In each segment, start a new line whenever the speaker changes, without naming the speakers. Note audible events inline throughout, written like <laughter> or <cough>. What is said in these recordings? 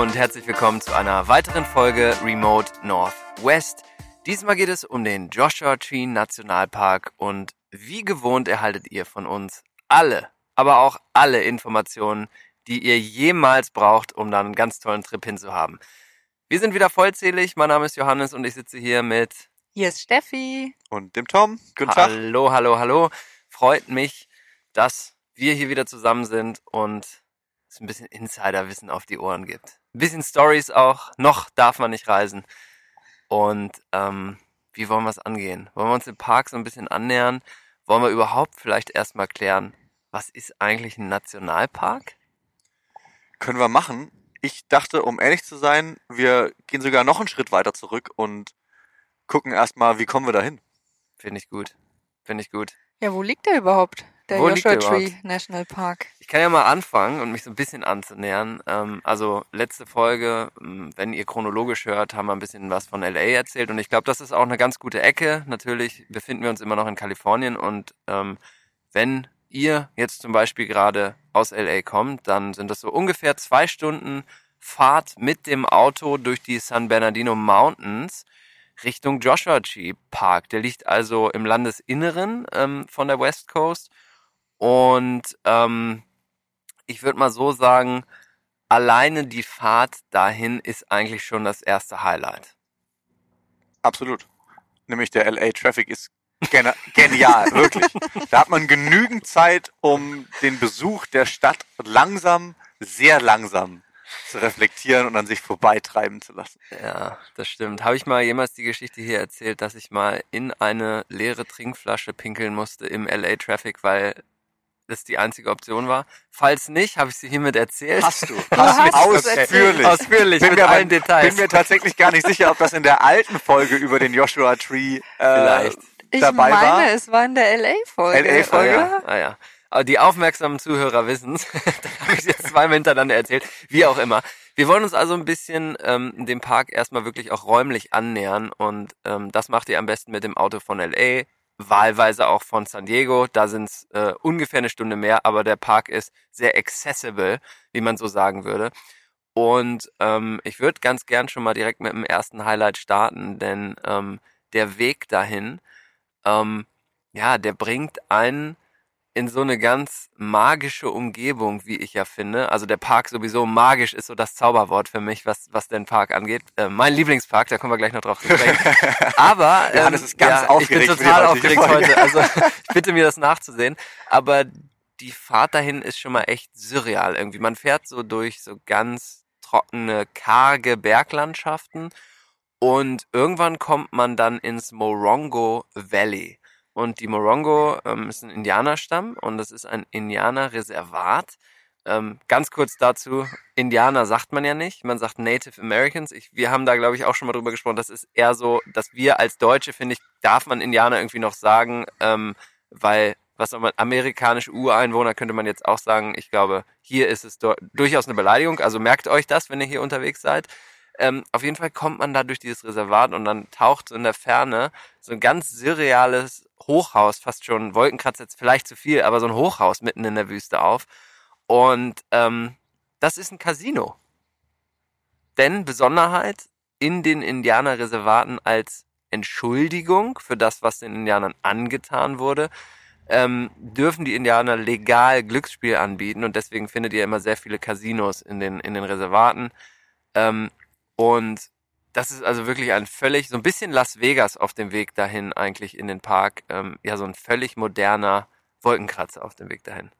Und herzlich willkommen zu einer weiteren Folge Remote Northwest. Diesmal geht es um den Joshua Tree Nationalpark und wie gewohnt erhaltet ihr von uns alle, aber auch alle Informationen, die ihr jemals braucht, um dann einen ganz tollen Trip hinzuhaben. Wir sind wieder vollzählig. Mein Name ist Johannes und ich sitze hier mit
Hier ist Steffi.
Und dem Tom. Guten Tag.
Hallo, hallo, hallo. Freut mich, dass wir hier wieder zusammen sind und es ein bisschen Insiderwissen auf die Ohren gibt. Ein bisschen Stories auch. Noch darf man nicht reisen. Und ähm, wie wollen wir es angehen? Wollen wir uns dem Park so ein bisschen annähern? Wollen wir überhaupt vielleicht erstmal klären, was ist eigentlich ein Nationalpark?
Können wir machen. Ich dachte, um ehrlich zu sein, wir gehen sogar noch einen Schritt weiter zurück und gucken erstmal, wie kommen wir dahin.
Finde ich gut. Finde ich gut.
Ja, wo liegt der überhaupt? Der
Wo liegt
Joshua
der
Tree? National Park.
Ich kann ja mal anfangen und mich so ein bisschen anzunähern. Ähm, also letzte Folge, ähm, wenn ihr chronologisch hört, haben wir ein bisschen was von LA erzählt und ich glaube, das ist auch eine ganz gute Ecke. Natürlich befinden wir uns immer noch in Kalifornien und ähm, wenn ihr jetzt zum Beispiel gerade aus LA kommt, dann sind das so ungefähr zwei Stunden Fahrt mit dem Auto durch die San Bernardino Mountains Richtung Joshua Tree Park. Der liegt also im Landesinneren ähm, von der West Coast und ähm, ich würde mal so sagen, alleine die Fahrt dahin ist eigentlich schon das erste Highlight.
Absolut. Nämlich der LA Traffic ist gena- genial, <laughs> wirklich. Da hat man genügend Zeit, um den Besuch der Stadt langsam, sehr langsam zu reflektieren und an sich vorbeitreiben zu lassen.
Ja, das stimmt. Habe ich mal jemals die Geschichte hier erzählt, dass ich mal in eine leere Trinkflasche pinkeln musste im LA Traffic, weil das die einzige Option war? Falls nicht, habe ich sie hiermit erzählt.
Hast du. <laughs>
hast es
Ausführlich.
Ausführlich,
Bin
mit
mir,
allen
aber-
Details.
bin mir tatsächlich gar nicht sicher, ob das in der alten Folge über den Joshua Tree äh,
Vielleicht.
Ich
dabei
meine,
war.
es war in der LA-Folge.
LA-Folge?
Ah, ja. Ah, ja. Aber die aufmerksamen Zuhörer wissen's. <laughs> da habe ich jetzt zweimal hintereinander erzählt. Wie auch immer. Wir wollen uns also ein bisschen ähm, dem Park erstmal wirklich auch räumlich annähern und ähm, das macht ihr am besten mit dem Auto von LA, wahlweise auch von San Diego. Da sind's äh, ungefähr eine Stunde mehr, aber der Park ist sehr accessible, wie man so sagen würde. Und ähm, ich würde ganz gern schon mal direkt mit dem ersten Highlight starten, denn ähm, der Weg dahin, ähm, ja, der bringt einen in so eine ganz magische Umgebung, wie ich ja finde. Also der Park sowieso magisch ist so das Zauberwort für mich, was, was den Park angeht. Äh, mein Lieblingspark, da kommen wir gleich noch drauf zu sprechen. <laughs> Aber ähm,
Johannes ist ganz
ja,
aufgeregt
ich bin total aufgeregt heute. Also ich bitte mir das nachzusehen. Aber die Fahrt dahin ist schon mal echt surreal irgendwie. Man fährt so durch so ganz trockene, karge Berglandschaften und irgendwann kommt man dann ins Morongo Valley. Und die Morongo ähm, ist ein Indianerstamm und das ist ein Indianerreservat. Ähm, ganz kurz dazu, Indianer sagt man ja nicht, man sagt Native Americans. Ich, wir haben da, glaube ich, auch schon mal drüber gesprochen. Das ist eher so, dass wir als Deutsche, finde ich, darf man Indianer irgendwie noch sagen, ähm, weil, was soll man, amerikanische Ureinwohner könnte man jetzt auch sagen. Ich glaube, hier ist es durchaus eine Beleidigung. Also merkt euch das, wenn ihr hier unterwegs seid. Ähm, auf jeden Fall kommt man da durch dieses Reservat und dann taucht so in der Ferne so ein ganz surreales Hochhaus, fast schon Wolkenkratzer jetzt vielleicht zu viel, aber so ein Hochhaus mitten in der Wüste auf. Und ähm, das ist ein Casino. Denn Besonderheit in den Indianerreservaten als Entschuldigung für das, was den Indianern angetan wurde, ähm, dürfen die Indianer legal Glücksspiel anbieten und deswegen findet ihr immer sehr viele Casinos in den, in den Reservaten. Ähm, und das ist also wirklich ein völlig, so ein bisschen Las Vegas auf dem Weg dahin eigentlich in den Park. Ähm, ja, so ein völlig moderner Wolkenkratzer auf dem Weg dahin.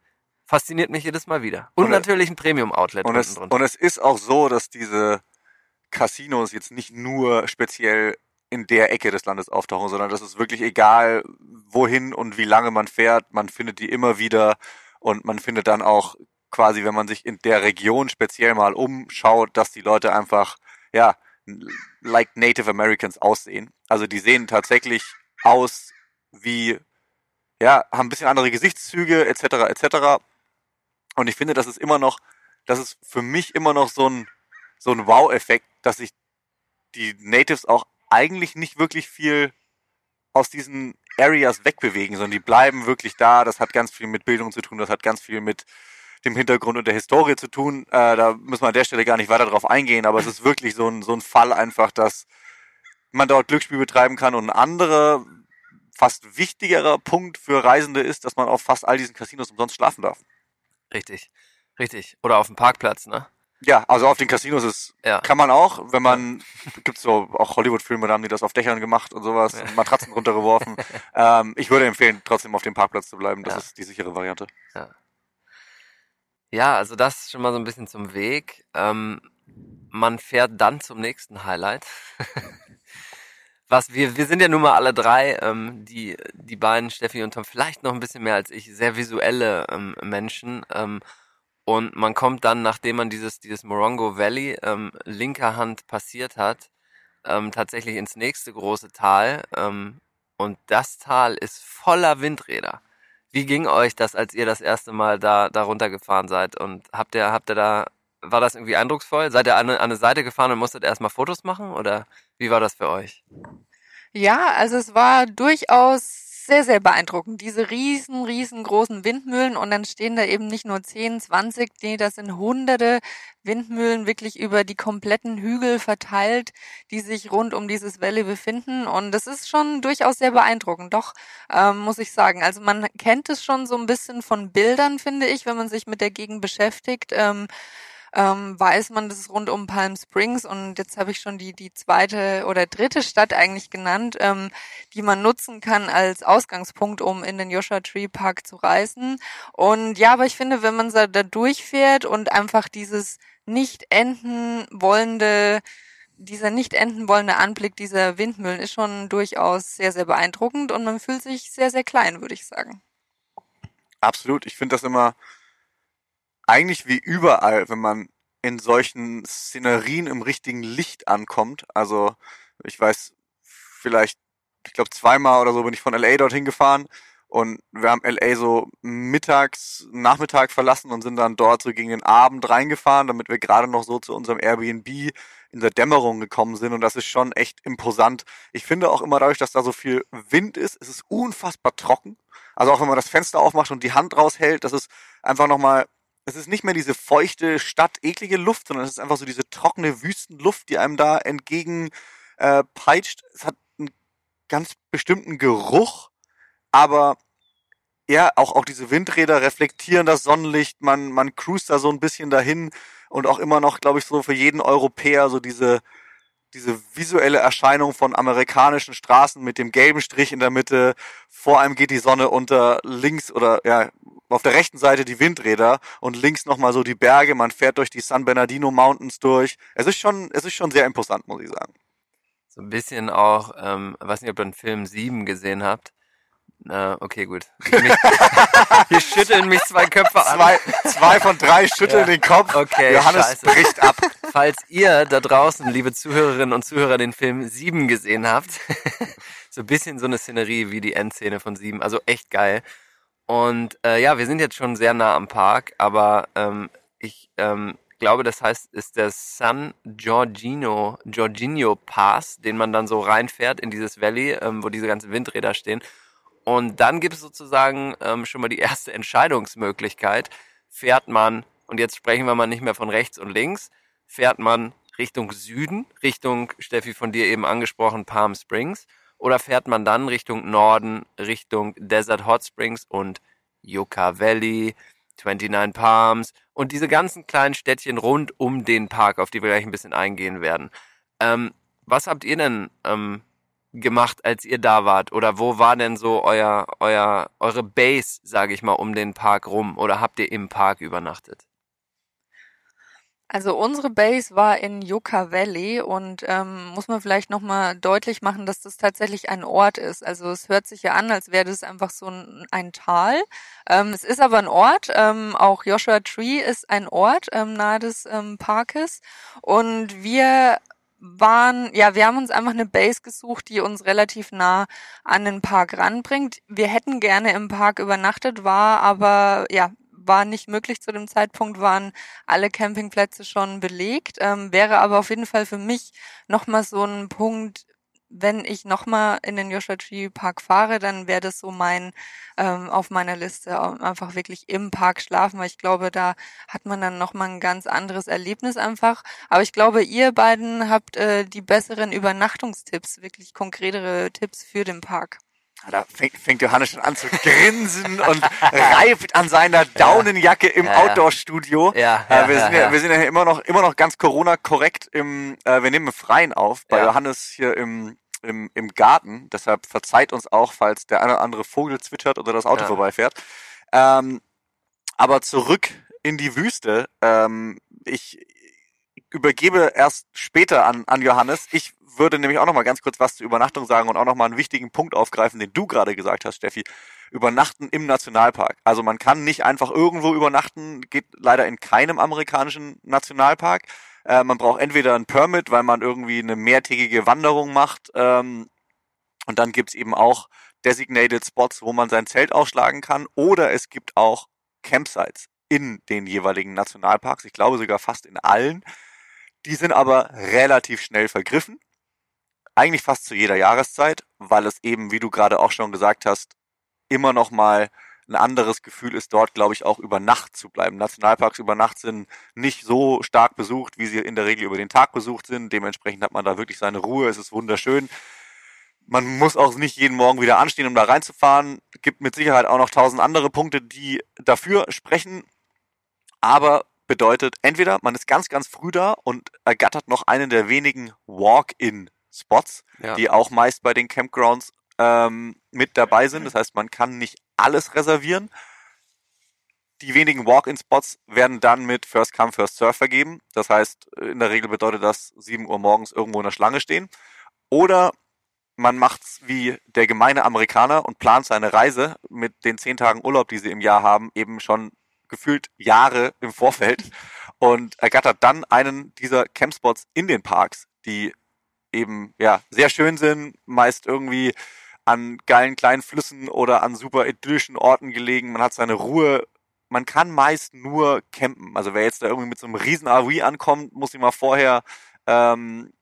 Fasziniert mich jedes Mal wieder. Und,
Und-
natürlich ein Premium-Outlet
Und es, und es ist auch so, dass diese Casinos jetzt nicht nur speziell in der Ecke des Landes auftauchen, sondern das ist wirklich egal, wohin und wie lange man fährt, man findet die immer wieder und man findet dann auch quasi, wenn man sich in der Region speziell mal umschaut, dass die Leute einfach, ja, like Native Americans aussehen. Also die sehen tatsächlich aus wie, ja, haben ein bisschen andere Gesichtszüge etc. etc. Und ich finde, das ist immer noch, das ist für mich immer noch so ein, so ein Wow-Effekt, dass sich die Natives auch eigentlich nicht wirklich viel aus diesen Areas wegbewegen, sondern die bleiben wirklich da. Das hat ganz viel mit Bildung zu tun, das hat ganz viel mit dem Hintergrund und der Historie zu tun. Äh, da müssen wir an der Stelle gar nicht weiter drauf eingehen, aber es ist wirklich so ein, so ein Fall einfach, dass man dort Glücksspiel betreiben kann und ein anderer, fast wichtigerer Punkt für Reisende ist, dass man auf fast all diesen Casinos umsonst schlafen darf.
Richtig, richtig. Oder auf dem Parkplatz, ne?
Ja, also auf den Casinos ist,
Ja.
kann man auch, wenn man, <laughs> gibt's so auch Hollywood-Filme, da haben die das auf Dächern gemacht und sowas,
Ja.
Matratzen runtergeworfen. <laughs> ähm, ich würde empfehlen, trotzdem auf dem Parkplatz zu bleiben. Das
Ja.
ist die sichere Variante.
Ja, also das schon mal so ein bisschen zum Weg. Ähm, man fährt dann zum nächsten Highlight. <laughs> Was wir, wir sind ja nun mal alle drei, ähm, die, die beiden, Steffi und Tom, vielleicht noch ein bisschen mehr als ich, sehr visuelle ähm, Menschen. Ähm, und man kommt dann, nachdem man dieses, dieses Morongo Valley ähm, linker Hand passiert hat, ähm, tatsächlich ins nächste große Tal. Ähm, und das Tal ist voller Windräder. Wie ging euch das, als ihr das erste Mal da, da runtergefahren seid? Und habt ihr, habt ihr da, war das irgendwie eindrucksvoll? Seid ihr an, an eine Seite gefahren und musstet erstmal Fotos machen? Oder wie war das für euch?
Ja, also es war durchaus sehr, sehr beeindruckend. Diese riesen, riesengroßen Windmühlen und dann stehen da eben nicht nur 10, 20, nee, das sind hunderte Windmühlen wirklich über die kompletten Hügel verteilt, die sich rund um dieses Valley befinden und das ist schon durchaus sehr beeindruckend, doch, ähm, muss ich sagen. Also man kennt es schon so ein bisschen von Bildern, finde ich, wenn man sich mit der Gegend beschäftigt. Ähm, ähm, weiß man, das ist rund um Palm Springs und jetzt habe ich schon die, die zweite oder dritte Stadt eigentlich genannt, ähm, die man nutzen kann als Ausgangspunkt, um in den Joshua Tree Park zu reisen. Und ja, aber ich finde, wenn man da durchfährt und einfach dieses nicht enden wollende dieser nicht enden wollende Anblick dieser Windmühlen ist schon durchaus sehr, sehr beeindruckend und man fühlt sich sehr, sehr klein, würde ich sagen.
Absolut. Ich finde das immer eigentlich wie überall, wenn man in solchen Szenerien im richtigen Licht ankommt. Also ich weiß, vielleicht, ich glaube zweimal oder so bin ich von LA dorthin gefahren und wir haben LA so mittags, Nachmittag verlassen und sind dann dort so gegen den Abend reingefahren, damit wir gerade noch so zu unserem Airbnb in der Dämmerung gekommen sind und das ist schon echt imposant. Ich finde auch immer dadurch, dass da so viel Wind ist, ist es unfassbar trocken. Also auch wenn man das Fenster aufmacht und die Hand raushält, das ist einfach nochmal, es ist nicht mehr diese feuchte, stadteklige Luft, sondern es ist einfach so diese trockene Wüstenluft, die einem da entgegen äh, peitscht. Es hat einen ganz bestimmten Geruch, aber ja, auch, auch diese Windräder reflektieren das Sonnenlicht, man, man cruist da so ein bisschen dahin und auch immer noch, glaube ich, so für jeden Europäer so diese, diese visuelle Erscheinung von amerikanischen Straßen mit dem gelben Strich in der Mitte, vor einem geht die Sonne unter, links oder ja, auf der rechten Seite die Windräder und links nochmal so die Berge, man fährt durch die San Bernardino Mountains durch. Es ist schon, es ist schon sehr imposant, muss ich sagen.
So ein bisschen auch, ähm, weiß nicht, ob ihr den Film 7 gesehen habt. Äh, okay, gut. Mich, <laughs> hier schütteln mich zwei Köpfe an.
Zwei, zwei von drei schütteln
Ja.
den Kopf.
Okay,
Johannes
scheiße.
bricht ab.
Falls ihr da draußen, liebe Zuhörerinnen und Zuhörer, den Film 7 gesehen habt, <laughs> so ein bisschen so eine Szenerie wie die Endszene von 7, also echt geil. Und äh, ja, wir sind jetzt schon sehr nah am Park, aber ähm, ich ähm, glaube, das heißt, ist der San Giorgino, Giorgino Pass, den man dann so reinfährt in dieses Valley, ähm, wo diese ganzen Windräder stehen. Und dann gibt es sozusagen ähm, schon mal die erste Entscheidungsmöglichkeit. Fährt man, und jetzt sprechen wir mal nicht mehr von rechts und links, fährt man Richtung Süden, Richtung, Steffi von dir eben angesprochen, Palm Springs, oder fährt man dann Richtung Norden, Richtung Desert Hot Springs und Yucca Valley, 29 Palms und diese ganzen kleinen Städtchen rund um den Park, auf die wir gleich ein bisschen eingehen werden. Ähm, was habt ihr denn ähm, gemacht, als ihr da wart? Oder wo war denn so euer, euer, eure Base, sage ich mal, um den Park rum? Oder habt ihr im Park übernachtet?
Also unsere Base war in Yucca Valley und ähm, muss man vielleicht nochmal deutlich machen, dass das tatsächlich ein Ort ist. Also es hört sich ja an, als wäre das einfach so ein, ein Tal. Ähm, es ist aber ein Ort. Ähm, auch Joshua Tree ist ein Ort ähm, nahe des ähm, Parkes. Und wir waren, ja, wir haben uns einfach eine Base gesucht, die uns relativ nah an den Park ranbringt. Wir hätten gerne im Park übernachtet, war aber, ja, war nicht möglich zu dem Zeitpunkt, waren alle Campingplätze schon belegt, ähm, wäre aber auf jeden Fall für mich nochmal so ein Punkt, wenn ich nochmal in den Joshua Tree Park fahre, dann wäre das so mein ähm, auf meiner Liste einfach wirklich im Park schlafen, weil ich glaube, da hat man dann nochmal ein ganz anderes Erlebnis einfach. Aber ich glaube, ihr beiden habt äh, die besseren Übernachtungstipps, wirklich konkretere Tipps für den Park.
Da fängt, Johannes schon an zu grinsen und reibt an seiner Daunenjacke im
Ja.
Outdoor-Studio.
Ja,
Äh,
ja,
wir,
ja,
sind ja, wir sind ja immer noch, immer noch ganz Corona-korrekt im, äh, wir nehmen im Freien auf, bei. Johannes hier im, im, im Garten. Deshalb verzeiht uns auch, falls der eine oder andere Vogel zwitschert oder das Auto vorbeifährt. Ähm, aber zurück in die Wüste. Ähm, ich übergebe erst später an, an Johannes. Ich würde nämlich auch noch mal ganz kurz was zur Übernachtung sagen und auch noch mal einen wichtigen Punkt aufgreifen, den du gerade gesagt hast, Steffi. Übernachten im Nationalpark. Also man kann nicht einfach irgendwo übernachten, geht leider in keinem amerikanischen Nationalpark. Äh, man braucht entweder ein Permit, weil man irgendwie eine mehrtägige Wanderung macht. Ähm, und dann gibt's eben auch designated Spots, wo man sein Zelt aufschlagen kann. Oder es gibt auch Campsites in den jeweiligen Nationalparks. Ich glaube sogar fast in allen. Die sind aber relativ schnell vergriffen. Eigentlich fast zu jeder Jahreszeit, weil es eben, wie du gerade auch schon gesagt hast, immer noch mal ein anderes Gefühl ist, dort, glaube ich, auch über Nacht zu bleiben. Nationalparks über Nacht sind nicht so stark besucht, wie sie in der Regel über den Tag besucht sind. Dementsprechend hat man da wirklich seine Ruhe. Es ist wunderschön. Man muss auch nicht jeden Morgen wieder anstehen, um da reinzufahren. Gibt mit Sicherheit auch noch tausend andere Punkte, die dafür sprechen. Aber bedeutet, entweder man ist ganz, ganz früh da und ergattert noch einen der wenigen Walk-in-Spots,
Ja.
die auch meist bei den Campgrounds ähm, mit dabei sind. Das heißt, man kann nicht alles reservieren. Die wenigen Walk-in-Spots werden dann mit First Come, First Serve vergeben. Das heißt, in der Regel bedeutet das 7 Uhr morgens irgendwo in der Schlange stehen. Oder man macht's wie der gemeine Amerikaner und plant seine Reise mit den zehn Tagen Urlaub, die sie im Jahr haben, eben schon gefühlt Jahre im Vorfeld und ergattert dann einen dieser Campspots in den Parks, die eben ja sehr schön sind, meist irgendwie an geilen kleinen Flüssen oder an super idyllischen Orten gelegen. Man hat seine Ruhe. Man kann meist nur campen. Also wer jetzt da irgendwie mit so einem riesen RV ankommt, muss sich mal vorher ähm,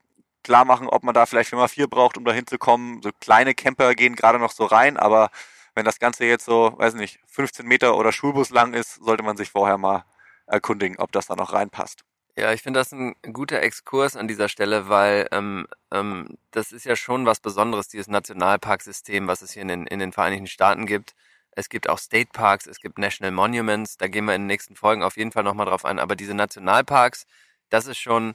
klar machen, ob man da vielleicht Firma 4 braucht, um da hinzukommen. So kleine Camper gehen gerade noch so rein, aber wenn das Ganze jetzt so, weiß nicht, 15 Meter oder Schulbus lang ist, sollte man sich vorher mal erkundigen, ob das da noch reinpasst.
Ja, ich finde das ein guter Exkurs an dieser Stelle, weil ähm, ähm, das ist ja schon was Besonderes, dieses Nationalparksystem, was es hier in den, in den Vereinigten Staaten gibt. Es gibt auch State Parks, es gibt National Monuments, da gehen wir in den nächsten Folgen auf jeden Fall nochmal drauf ein. Aber diese Nationalparks, das ist schon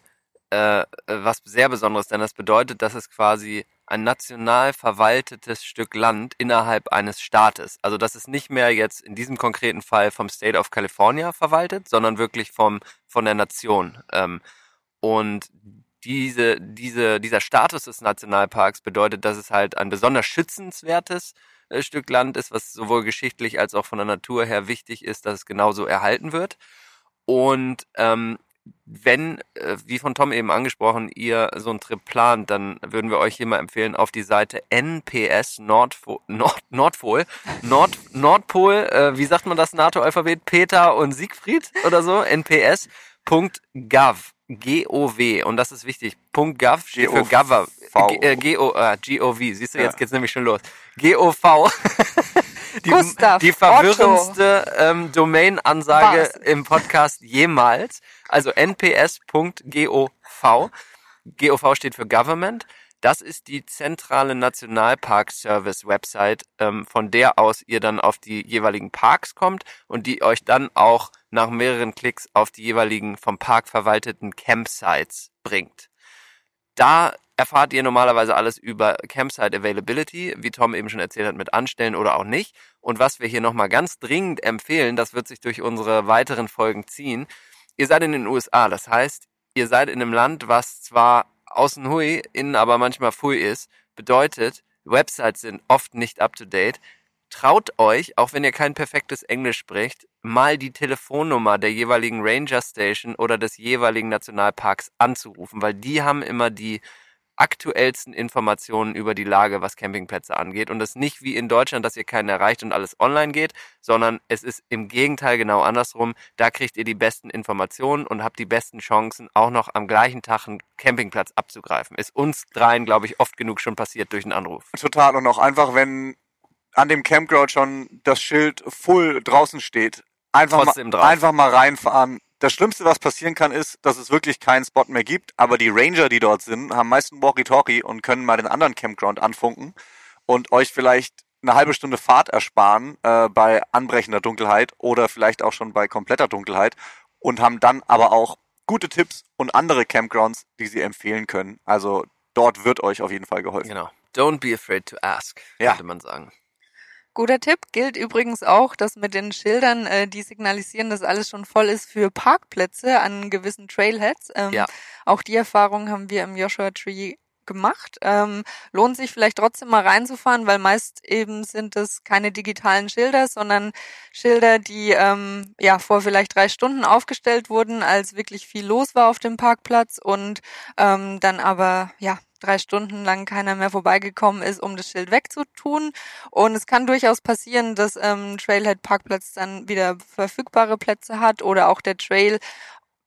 äh, was sehr Besonderes, denn das bedeutet, dass es quasi ein national verwaltetes Stück Land innerhalb eines Staates. Also das ist nicht mehr jetzt in diesem konkreten Fall vom State of California verwaltet, sondern wirklich vom von der Nation. Ähm, und diese, diese, dieser Status des Nationalparks bedeutet, dass es halt ein besonders schützenswertes äh, Stück Land ist, was sowohl geschichtlich als auch von der Natur her wichtig ist, dass es genauso erhalten wird. Und ähm, wenn, äh, wie von Tom eben angesprochen, ihr so einen Trip plant, dann würden wir euch hier mal empfehlen, auf die Seite NPS Nordpol, Nord, Nordpol, Nord, Nordpol, äh, wie sagt man das NATO-Alphabet? Peter und Siegfried oder so? NPS.gov. G-O-W. Und das ist wichtig. .gov steht für Gov. G- äh, G-O, äh, G-O-V. Siehst du, jetzt geht's nämlich schon los. G-O-V. <laughs> Die,
Gustav,
die verwirrendste ähm, Domain-Ansage im Podcast jemals. Also nps.gov. GOV steht für Government. Das ist die zentrale Nationalpark-Service-Website, ähm, von der aus ihr dann auf die jeweiligen Parks kommt und die euch dann auch nach mehreren Klicks auf die jeweiligen vom Park verwalteten Campsites bringt. Da erfahrt ihr normalerweise alles über Campsite Availability, wie Tom eben schon erzählt hat, mit Anstellen oder auch nicht. Und was wir hier nochmal ganz dringend empfehlen, das wird sich durch unsere weiteren Folgen ziehen. Ihr seid in den USA, das heißt, ihr seid in einem Land, was zwar außen hui, innen aber manchmal fui ist, bedeutet, Websites sind oft nicht up to date. Traut euch, auch wenn ihr kein perfektes Englisch spricht, mal die Telefonnummer der jeweiligen Ranger Station oder des jeweiligen Nationalparks anzurufen, weil die haben immer die aktuellsten Informationen über die Lage, was Campingplätze angeht. Und das nicht wie in Deutschland, dass ihr keinen erreicht und alles online geht, sondern es ist im Gegenteil genau andersrum. Da kriegt ihr die besten Informationen und habt die besten Chancen, auch noch am gleichen Tag einen Campingplatz abzugreifen. Ist uns dreien, glaube ich, oft genug schon passiert durch einen Anruf.
Total. Und auch einfach, wenn an dem Campground schon das Schild full draußen steht, einfach
Trotzdem
mal,
drauf.
einfach mal reinfahren. Das Schlimmste, was passieren kann, ist, dass es wirklich keinen Spot mehr gibt. Aber die Ranger, die dort sind, haben meist ein Walkie-Talkie und können mal den anderen Campground anfunken und euch vielleicht eine halbe Stunde Fahrt ersparen äh, bei anbrechender Dunkelheit oder vielleicht auch schon bei kompletter Dunkelheit und haben dann aber auch gute Tipps und andere Campgrounds, die sie empfehlen können. Also dort wird euch auf jeden Fall geholfen.
Genau. Don't be afraid to ask,
Ja.
könnte man sagen.
Guter Tipp gilt übrigens auch, dass mit den Schildern, äh, die signalisieren, dass alles schon voll ist für Parkplätze an gewissen Trailheads. Ähm,
Ja.
Auch die Erfahrung haben wir im Joshua Tree gemacht. Ähm, lohnt sich vielleicht trotzdem mal reinzufahren, weil meist eben sind es keine digitalen Schilder, sondern Schilder, die ähm, ja vor vielleicht drei Stunden aufgestellt wurden, als wirklich viel los war auf dem Parkplatz und ähm, dann aber ja drei Stunden lang keiner mehr vorbeigekommen ist, um das Schild wegzutun. Und es kann durchaus passieren, dass ähm, Trailhead Parkplatz dann wieder verfügbare Plätze hat oder auch der Trail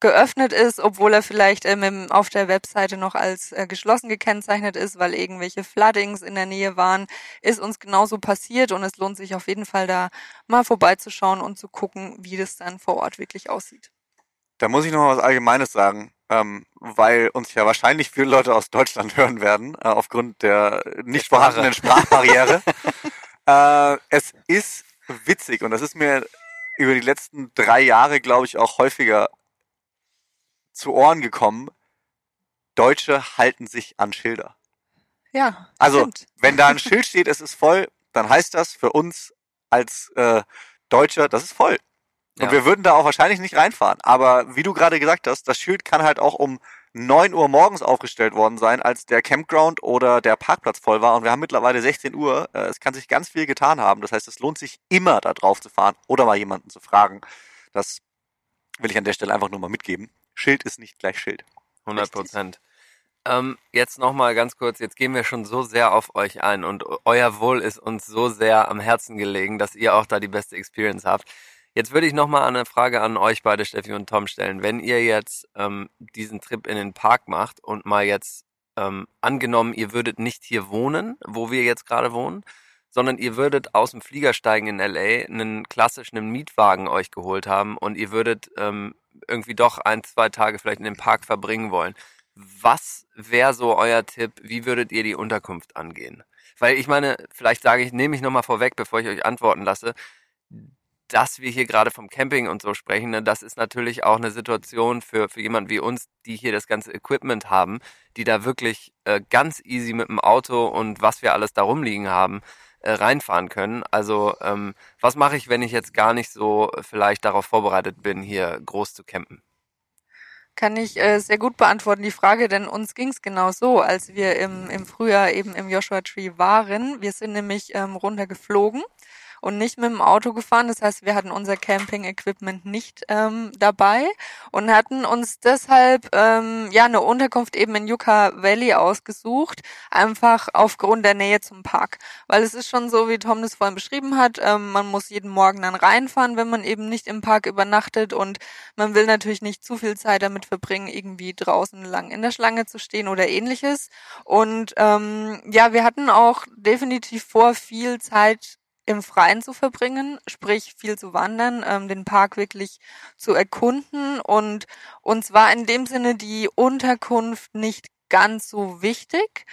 geöffnet ist, obwohl er vielleicht ähm, auf der Webseite noch als äh, geschlossen gekennzeichnet ist, weil irgendwelche Floodings in der Nähe waren, ist uns genauso passiert und es lohnt sich auf jeden Fall da mal vorbeizuschauen und zu gucken, wie das dann vor Ort wirklich aussieht.
Da muss ich noch mal was Allgemeines sagen, ähm, weil uns ja wahrscheinlich viele Leute aus Deutschland <laughs> hören werden, äh, aufgrund der nicht
Sprache.
vorhandenen Sprachbarriere. <laughs> äh, es ist witzig und das ist mir über die letzten drei Jahre, glaube ich, auch häufiger zu Ohren gekommen. Deutsche halten sich an Schilder.
Ja,
Also,
stimmt.
wenn da ein Schild steht, es ist voll, dann heißt das für uns als äh, Deutscher, das ist voll. Und
Ja.
wir würden da auch wahrscheinlich nicht reinfahren. Aber wie du gerade gesagt hast, das Schild kann halt auch um 9 Uhr morgens aufgestellt worden sein, als der Campground oder der Parkplatz voll war. Und wir haben mittlerweile 16 Uhr. Äh, Es kann sich ganz viel getan haben. Das heißt, es lohnt sich immer da drauf zu fahren oder mal jemanden zu fragen. Das will ich an der Stelle einfach nur mal mitgeben. Schild ist nicht gleich Schild.
100 Prozent. Ähm, jetzt nochmal ganz kurz, jetzt gehen wir schon so sehr auf euch ein und euer Wohl ist uns so sehr am Herzen gelegen, dass ihr auch da die beste Experience habt. Jetzt würde ich nochmal eine Frage an euch beide, Steffi und Tom, stellen. Wenn ihr jetzt ähm, diesen Trip in den Park macht und mal jetzt ähm, angenommen, ihr würdet nicht hier wohnen, wo wir jetzt gerade wohnen, sondern ihr würdet aus dem Flieger steigen in LA, einen klassischen Mietwagen euch geholt haben und ihr würdet ähm, irgendwie doch ein, zwei Tage vielleicht in dem Park verbringen wollen. Was wäre so euer Tipp? Wie würdet ihr die Unterkunft angehen? Weil ich meine, vielleicht sage ich, nehme ich nochmal vorweg, bevor ich euch antworten lasse, dass wir hier gerade vom Camping und so sprechen, ne, das ist natürlich auch eine Situation für, für jemand wie uns, die hier das ganze Equipment haben, die da wirklich äh, ganz easy mit dem Auto und was wir alles da rumliegen haben, äh, reinfahren können. Also ähm, was mache ich, wenn ich jetzt gar nicht so vielleicht darauf vorbereitet bin, hier groß zu campen?
Kann ich äh, sehr gut beantworten, die Frage, denn uns ging's genau so, als wir im, im Frühjahr eben im Joshua Tree waren. Wir sind nämlich ähm, runtergeflogen und nicht mit dem Auto gefahren. Das heißt, wir hatten unser Camping-Equipment nicht ähm, dabei und hatten uns deshalb ähm, ja eine Unterkunft eben in Yucca Valley ausgesucht, einfach aufgrund der Nähe zum Park. Weil es ist schon so, wie Tom das vorhin beschrieben hat, ähm, man muss jeden Morgen dann reinfahren, wenn man eben nicht im Park übernachtet und man will natürlich nicht zu viel Zeit damit verbringen, irgendwie draußen lang in der Schlange zu stehen oder ähnliches. Und ähm, ja, wir hatten auch definitiv vor, viel Zeit im Freien zu verbringen, sprich viel zu wandern, ähm, den Park wirklich zu erkunden und uns war in dem Sinne die Unterkunft nicht ganz so wichtig.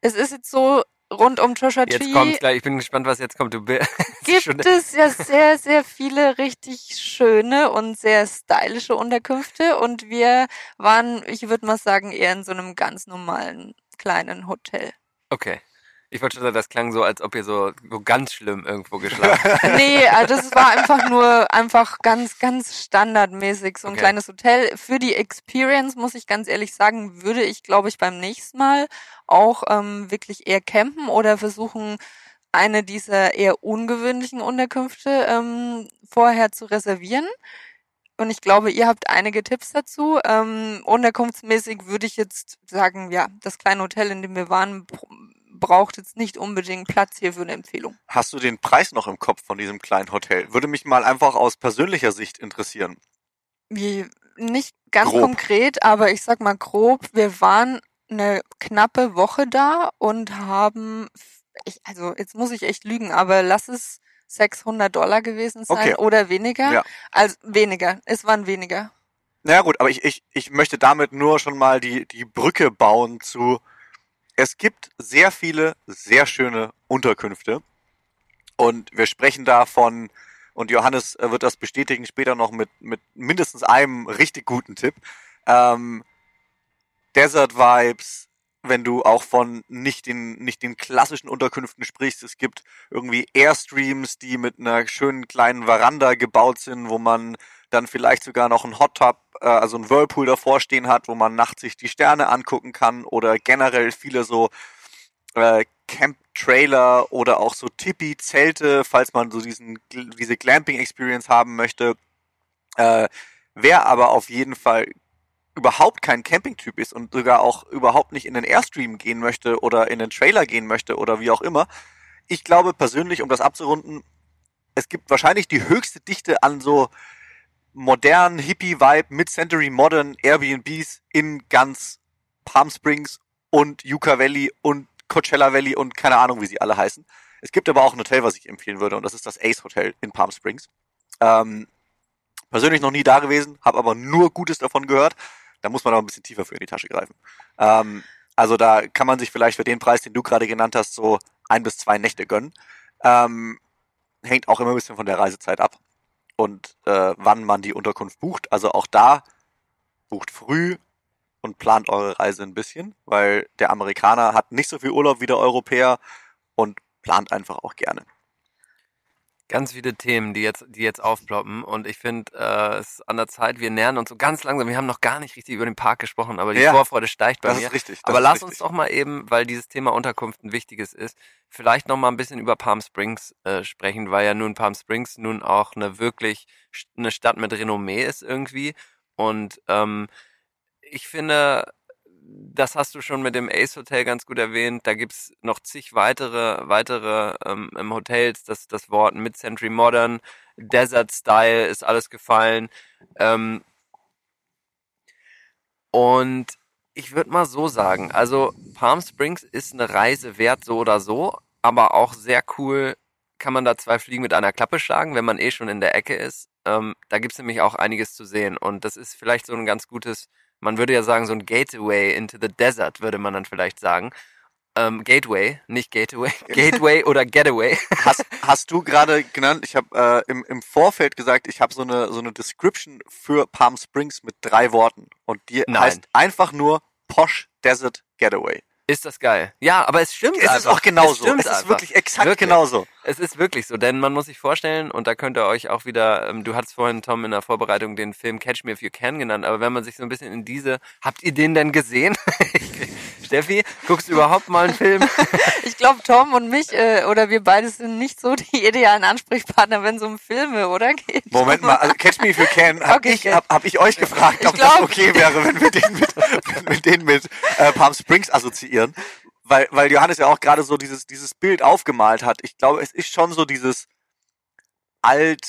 Es ist jetzt so rund um Joshua
Jetzt
Tree
kommt's gleich, ich bin gespannt, was jetzt kommt. Du <laughs>
gibt es ja sehr, sehr viele richtig schöne und sehr stylische Unterkünfte und wir waren, ich würde mal sagen, eher in so einem ganz normalen kleinen Hotel.
Okay. Ich wollte schon sagen, das klang so, als ob ihr so, so ganz schlimm irgendwo geschlafen <laughs> habt.
Nee, also das war einfach nur einfach ganz, ganz standardmäßig so ein
Okay.
kleines Hotel. Für die Experience, muss ich ganz ehrlich sagen, würde ich, glaube ich, beim nächsten Mal auch ähm, wirklich eher campen oder versuchen, eine dieser eher ungewöhnlichen Unterkünfte ähm, vorher zu reservieren. und ich glaube, ihr habt einige Tipps dazu. Ähm, unterkunftsmäßig würde ich jetzt sagen, ja, das kleine Hotel, in dem wir waren, braucht jetzt nicht unbedingt Platz hier für eine Empfehlung.
Hast du den Preis noch im Kopf von diesem kleinen Hotel? Würde mich mal einfach aus persönlicher Sicht interessieren.
Wie, nicht ganz
Grob.
konkret, aber ich sag mal grob, wir waren eine knappe Woche da und haben, ich, also jetzt muss ich echt lügen, aber lass es 600 Dollar gewesen sein
Okay.
oder weniger.
Ja.
Also weniger, es waren weniger.
Naja gut, aber ich, ich, ich möchte damit nur schon mal die, die Brücke bauen zu, es gibt sehr viele sehr schöne Unterkünfte und wir sprechen da von, und Johannes äh, wird das bestätigen später noch mit, mit mindestens einem richtig guten Tipp, ähm, Desert Vibes, wenn du auch von nicht den, nicht den klassischen Unterkünften sprichst. Es gibt irgendwie Airstreams, die mit einer schönen kleinen Veranda gebaut sind, wo man dann vielleicht sogar noch einen Hot Tub, äh, also einen Whirlpool davor stehen hat, wo man nachts sich die Sterne angucken kann oder generell viele so äh, Camp-Trailer oder auch so Tipi-Zelte, falls man so diesen, diese Glamping-Experience haben möchte. Äh, wer aber auf jeden Fall überhaupt kein Camping-Typ ist und sogar auch überhaupt nicht in den Airstream gehen möchte oder in den Trailer gehen möchte oder wie auch immer. Ich glaube persönlich, um das abzurunden, es gibt wahrscheinlich die höchste Dichte an so modernen Hippie-Vibe, Mid-Century Modern Airbnbs in ganz Palm Springs und Yucca Valley und Coachella Valley und keine Ahnung, wie sie alle heißen. Es gibt aber auch ein Hotel, was ich empfehlen würde und das ist das Ace Hotel in Palm Springs. Ähm, persönlich noch nie da gewesen, habe aber nur Gutes davon gehört. Da muss man aber ein bisschen tiefer für in die Tasche greifen. Ähm, also da kann man sich vielleicht für den Preis, den du gerade genannt hast, so ein bis zwei Nächte gönnen. Ähm, hängt auch immer ein bisschen von der Reisezeit ab und äh, wann man die Unterkunft bucht. Also auch da bucht früh und plant eure Reise ein bisschen, weil der Amerikaner hat nicht so viel Urlaub wie der Europäer und plant einfach auch gerne.
Ganz viele Themen, die jetzt, die jetzt aufploppen. Und ich finde, äh, es ist an der Zeit, wir nähern uns so ganz langsam. Wir haben noch gar nicht richtig über den Park gesprochen, aber die
Ja,
Vorfreude steigt bei
Das
mir.
ist richtig. Das
Aber
ist
lass
richtig.
uns doch mal eben, weil dieses Thema Unterkunft ein wichtiges ist, vielleicht noch mal ein bisschen über Palm Springs äh, sprechen, weil ja nun Palm Springs nun auch eine wirklich eine Stadt mit Renommee ist irgendwie. Und ähm, ich finde, das hast du schon mit dem Ace Hotel ganz gut erwähnt. Da gibt's noch zig weitere, weitere ähm, Hotels. Das, das Wort Mid-Century Modern, Desert Style ist alles gefallen. Ähm, und ich würde mal so sagen, also Palm Springs ist eine Reise wert, so oder so, aber auch sehr cool kann man da zwei Fliegen mit einer Klappe schlagen, wenn man eh schon in der Ecke ist. Ähm, da gibt's nämlich auch einiges zu sehen und das ist vielleicht so ein ganz gutes, man würde ja sagen, so ein Gateway into the desert, würde man dann vielleicht sagen. Ähm, Gateway, nicht Gateway, <laughs> Gateway oder Getaway.
Hast, <laughs> hast du gerade genannt, ich habe äh, im, im Vorfeld gesagt, ich habe so eine, so eine Description für Palm Springs mit drei Worten und die
Nein.
heißt einfach nur Posh Desert Getaway.
Ist das geil? Ja, aber es stimmt
Es ist
einfach.
auch genauso.
Es, stimmt
es ist
einfach.
wirklich exakt
Wirklich.
genauso.
Es ist wirklich so, denn man muss sich vorstellen, und da könnt ihr euch auch wieder, ähm, du hattest vorhin, Tom, in der Vorbereitung den Film Catch Me If You Can genannt, aber wenn man sich so ein bisschen in diese, habt ihr den denn gesehen? <laughs> Steffi, guckst du überhaupt mal einen Film? <laughs>
Ich glaube, Tom und mich äh, oder wir beide sind nicht so die idealen Ansprechpartner, wenn es um Filme, oder? Geht.
Moment mal, also Catch Me If You Can, hab,
Okay,
ich, hab, hab ich euch gefragt, ob
Ich
das
glaub-
okay wäre, wenn wir den mit, wenn wir den mit äh, Palm Springs assoziieren. Weil, weil Johannes ja auch gerade so dieses, dieses Bild aufgemalt hat. Ich glaube, es ist schon so dieses alt,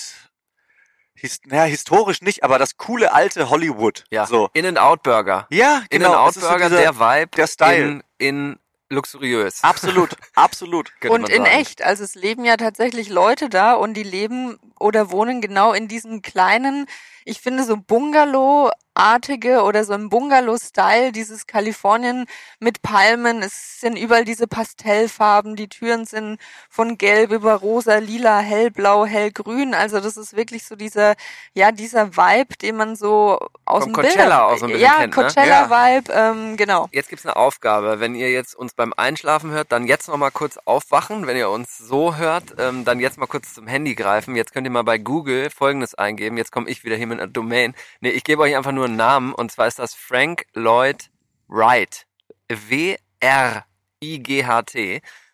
his, naja, historisch nicht, aber das coole alte Hollywood.
Ja,
So.
In-N-Out-Burger.
Ja, genau. es ist so
In-N-Out-Burger,
dieser-
der Vibe
der Style.
in, in luxuriös.
Absolut, <laughs> absolut.
Und in
sagen.
echt, also es leben ja tatsächlich Leute da und die leben oder wohnen genau in diesen kleinen, ich finde so Bungalow-artige oder so im Bungalow-Style, dieses Kalifornien mit Palmen, es sind überall diese Pastellfarben, die Türen sind von gelb über rosa, lila, hellblau, hellgrün, also das ist wirklich so dieser, ja, dieser Vibe, den man so aus
Vom
dem
Coachella
Bilder,
auch so ein bisschen
ja,
kennt, ne?
Coachella-Vibe, ähm, genau.
Jetzt gibt's eine Aufgabe. Wenn ihr jetzt uns beim Einschlafen hört, dann jetzt noch mal kurz aufwachen. Wenn ihr uns so hört, ähm, dann jetzt mal kurz zum Handy greifen. Jetzt könnt ihr mal bei Google Folgendes eingeben. Jetzt komme ich wieder hier mit einer Domain. Nee, ich gebe euch einfach nur einen Namen und zwar ist das Frank Lloyd Wright. W-R-I-G-H-T.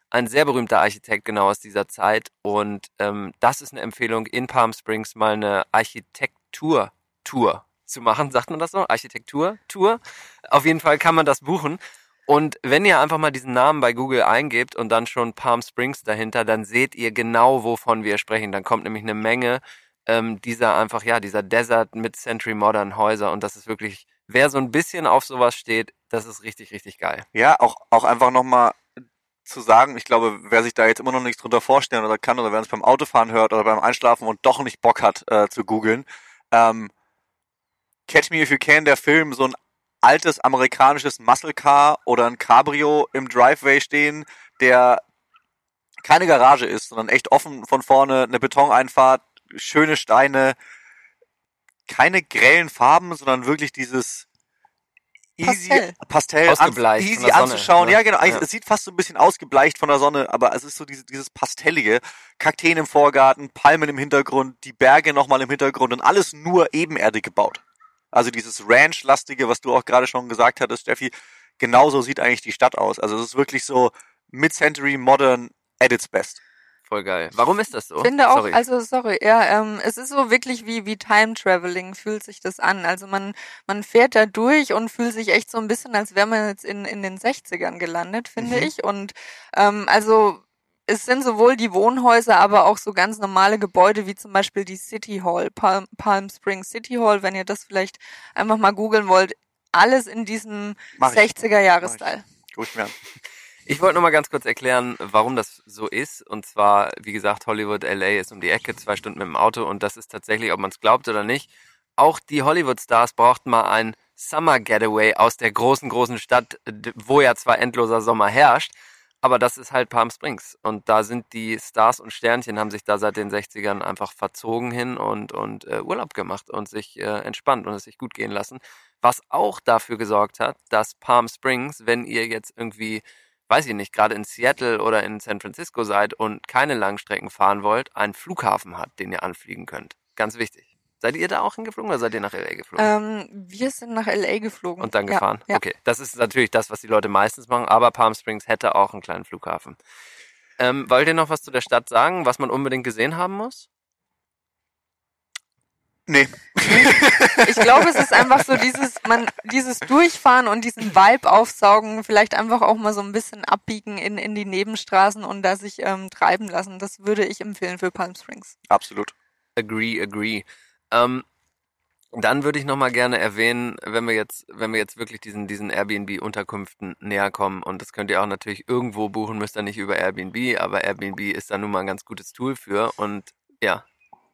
Ein sehr berühmter Architekt genau aus dieser Zeit und ähm, das ist eine Empfehlung in Palm Springs mal eine Architektur Tour zu machen. Sagt man das so? Architektur Tour. Auf jeden Fall kann man das buchen. Und wenn ihr einfach mal diesen Namen bei Google eingebt und dann schon Palm Springs dahinter, dann seht ihr genau, wovon wir sprechen. Dann kommt nämlich eine Menge ähm, dieser einfach, ja, dieser Desert mit Century Modern Häuser. Und das ist wirklich, wer so ein bisschen auf sowas steht, das ist richtig, richtig geil.
Ja, auch, auch einfach nochmal zu sagen, ich glaube, wer sich da jetzt immer noch nichts drunter vorstellen oder kann oder wer es beim Autofahren hört oder beim Einschlafen und doch nicht Bock hat äh, zu googeln, ähm, Catch Me If You Can, der Film, so ein altes amerikanisches Muscle Car oder ein Cabrio im Driveway stehen, der keine Garage ist, sondern echt offen von vorne, eine Betoneinfahrt, schöne Steine, keine grellen Farben, sondern wirklich dieses easy
Pastell.
Pastell,
Ausgebleicht
easy
der Sonne,
anzuschauen.
ne?
Ja, genau.
Ja.
Es sieht fast so ein bisschen ausgebleicht von der Sonne, aber es ist so dieses, dieses Pastellige. Kakteen im Vorgarten, Palmen im Hintergrund, die Berge nochmal im Hintergrund und alles nur ebenerdig gebaut. Also dieses Ranch-lastige, was du auch gerade schon gesagt hattest, Steffi, genauso sieht eigentlich die Stadt aus. Also es ist wirklich so Mid-Century Modern at its best.
Voll geil. Warum ist das so?
finde auch,
Sorry.
also sorry, ja, ähm, es ist so wirklich wie wie Time Traveling fühlt sich das an. Also man man fährt da durch und fühlt sich echt so ein bisschen, als wäre man jetzt in in den 60ern gelandet, finde
Mhm.
ich. Und ähm, also es sind sowohl die Wohnhäuser, aber auch so ganz normale Gebäude wie zum Beispiel die City Hall, Palm, Palm Springs City Hall, wenn ihr das vielleicht einfach mal googeln wollt. Alles in diesem
Mach ich.
60er Jahres-Style.
Guck ich mir an.
Ich wollte noch mal ganz kurz erklären, warum das so ist. Und zwar, wie gesagt, Hollywood, LA ist um die Ecke, zwei Stunden mit dem Auto. Und das ist tatsächlich, ob man es glaubt oder nicht, auch die Hollywood-Stars brauchten mal ein Summer Getaway aus der großen, großen Stadt, wo ja zwar endloser Sommer herrscht, aber das ist halt Palm Springs. Und da sind die Stars und Sternchen, haben sich da seit den 60ern einfach verzogen hin und, und äh, Urlaub gemacht und sich äh, entspannt und es sich gut gehen lassen. Was auch dafür gesorgt hat, dass Palm Springs, wenn ihr jetzt irgendwie weiß ich nicht, gerade in Seattle oder in San Francisco seid und keine Langstrecken fahren wollt, einen Flughafen hat, den ihr anfliegen könnt. Ganz wichtig. Seid ihr da auch hingeflogen oder seid ihr nach LA geflogen?
Ähm, wir sind nach LA geflogen.
und dann
Ja,
gefahren?
Ja,
Okay, das ist natürlich das, was die Leute meistens machen, aber Palm Springs hätte auch einen kleinen Flughafen. Ähm, wollt ihr noch was zu der Stadt sagen, was man unbedingt gesehen haben muss?
Nee.
Ich glaube, es ist einfach so dieses, man, dieses Durchfahren und diesen Vibe aufsaugen, vielleicht einfach auch mal so ein bisschen abbiegen in, in die Nebenstraßen und da sich ähm, treiben lassen. Das würde ich empfehlen für Palm Springs.
Absolut.
Agree, agree. Ähm, dann würde ich noch mal gerne erwähnen, wenn wir jetzt, wenn wir jetzt wirklich diesen, diesen Airbnb-Unterkünften näher kommen, und das könnt ihr auch natürlich irgendwo buchen, müsst ihr nicht über Airbnb, aber Airbnb ist da nun mal ein ganz gutes Tool für und ja,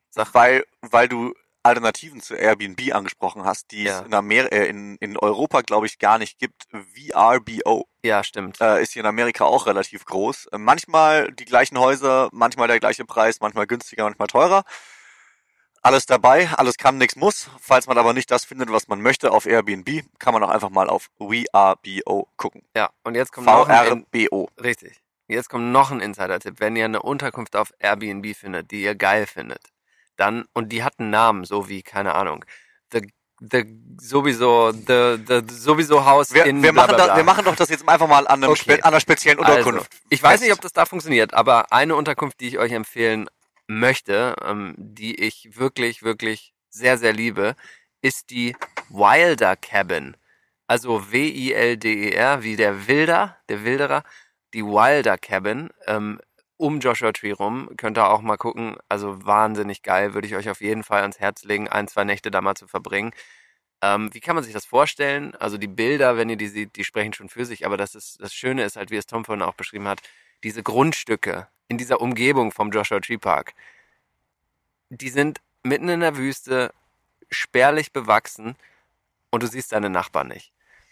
sag,
Weil, weil du Alternativen zu Airbnb angesprochen hast, die
Ja.
es in, Amer äh, in, in Europa, glaube ich, gar nicht gibt. VRBO
ja, stimmt.
äh, ist hier in Amerika auch relativ groß. Äh, manchmal die gleichen Häuser, manchmal der gleiche Preis, manchmal günstiger, manchmal teurer. Alles dabei, alles kann, nichts muss. Falls man aber nicht das findet, was man möchte auf Airbnb, kann man auch einfach mal auf VRBO gucken.
Ja, und jetzt kommt noch ein,
VRBO.
richtig. Jetzt kommt noch ein Insider-Tipp. Wenn ihr eine Unterkunft auf Airbnb findet, die ihr geil findet, dann, und die hat einen Namen, so wie, keine Ahnung, the, the, sowieso, the, the, sowieso Haus
Wir,
in
wir, machen da, wir machen doch das jetzt einfach mal an, einem
Okay.
spe an einer speziellen Unterkunft.
Also, ich weiß nicht, ob das da funktioniert, aber eine Unterkunft, die ich euch empfehlen möchte, ähm, die ich wirklich, wirklich sehr, sehr liebe, ist die Wilder Cabin. Also W-I-L-D-E-R, wie der Wilder, der Wilderer, die Wilder Cabin, ähm, um Joshua Tree rum. Könnt ihr auch mal gucken. Also wahnsinnig geil, würde ich euch auf jeden Fall ans Herz legen, ein, zwei Nächte da mal zu verbringen. Ähm, wie kann man sich das vorstellen? Also die Bilder, wenn ihr die seht, die sprechen schon für sich, aber das ist, das Schöne ist halt, wie es Tom vorhin auch beschrieben hat, diese Grundstücke in dieser Umgebung vom Joshua Tree Park, die sind mitten in der Wüste, spärlich bewachsen und du siehst deine Nachbarn nicht.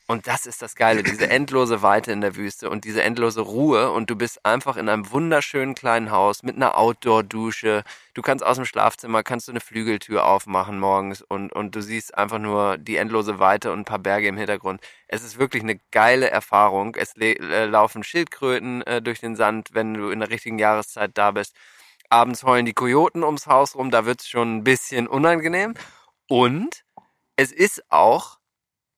Und das ist das Geile, diese <clears throat> endlose Weite in der Wüste und diese endlose Ruhe und du bist einfach in einem wunderschönen kleinen Haus mit einer Outdoor-Dusche. Du kannst aus dem Schlafzimmer, kannst du eine Flügeltür aufmachen morgens und, und du siehst einfach nur die endlose Weite und ein paar Berge im Hintergrund. Es ist wirklich eine geile Erfahrung. Es äh, laufen Schildkröten äh, durch den Sand, wenn du in der richtigen Jahreszeit da bist. Abends heulen die Kojoten ums Haus rum, da wird's schon ein bisschen unangenehm. Und es ist auch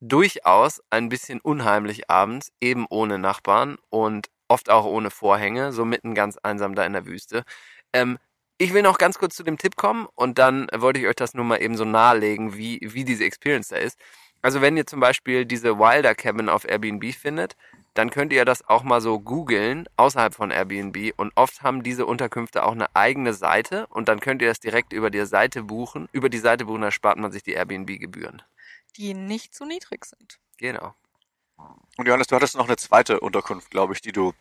durchaus ein bisschen unheimlich abends, eben ohne Nachbarn und oft auch ohne Vorhänge, so mitten ganz einsam da in der Wüste. Ähm, Ich will noch ganz kurz zu dem Tipp kommen und dann wollte ich euch das nur mal eben so nahelegen, wie, wie diese Experience da ist. Also wenn ihr zum Beispiel diese Wilder Cabin auf Airbnb findet, dann könnt ihr das auch mal so googeln außerhalb von Airbnb und oft haben diese Unterkünfte auch eine eigene Seite und dann könnt ihr das direkt über die Seite buchen. Über die Seite buchen, da spart man sich die Airbnb-Gebühren.
Die nicht zu niedrig sind.
Genau.
Und Johannes, du hattest noch eine zweite Unterkunft, glaube ich, die du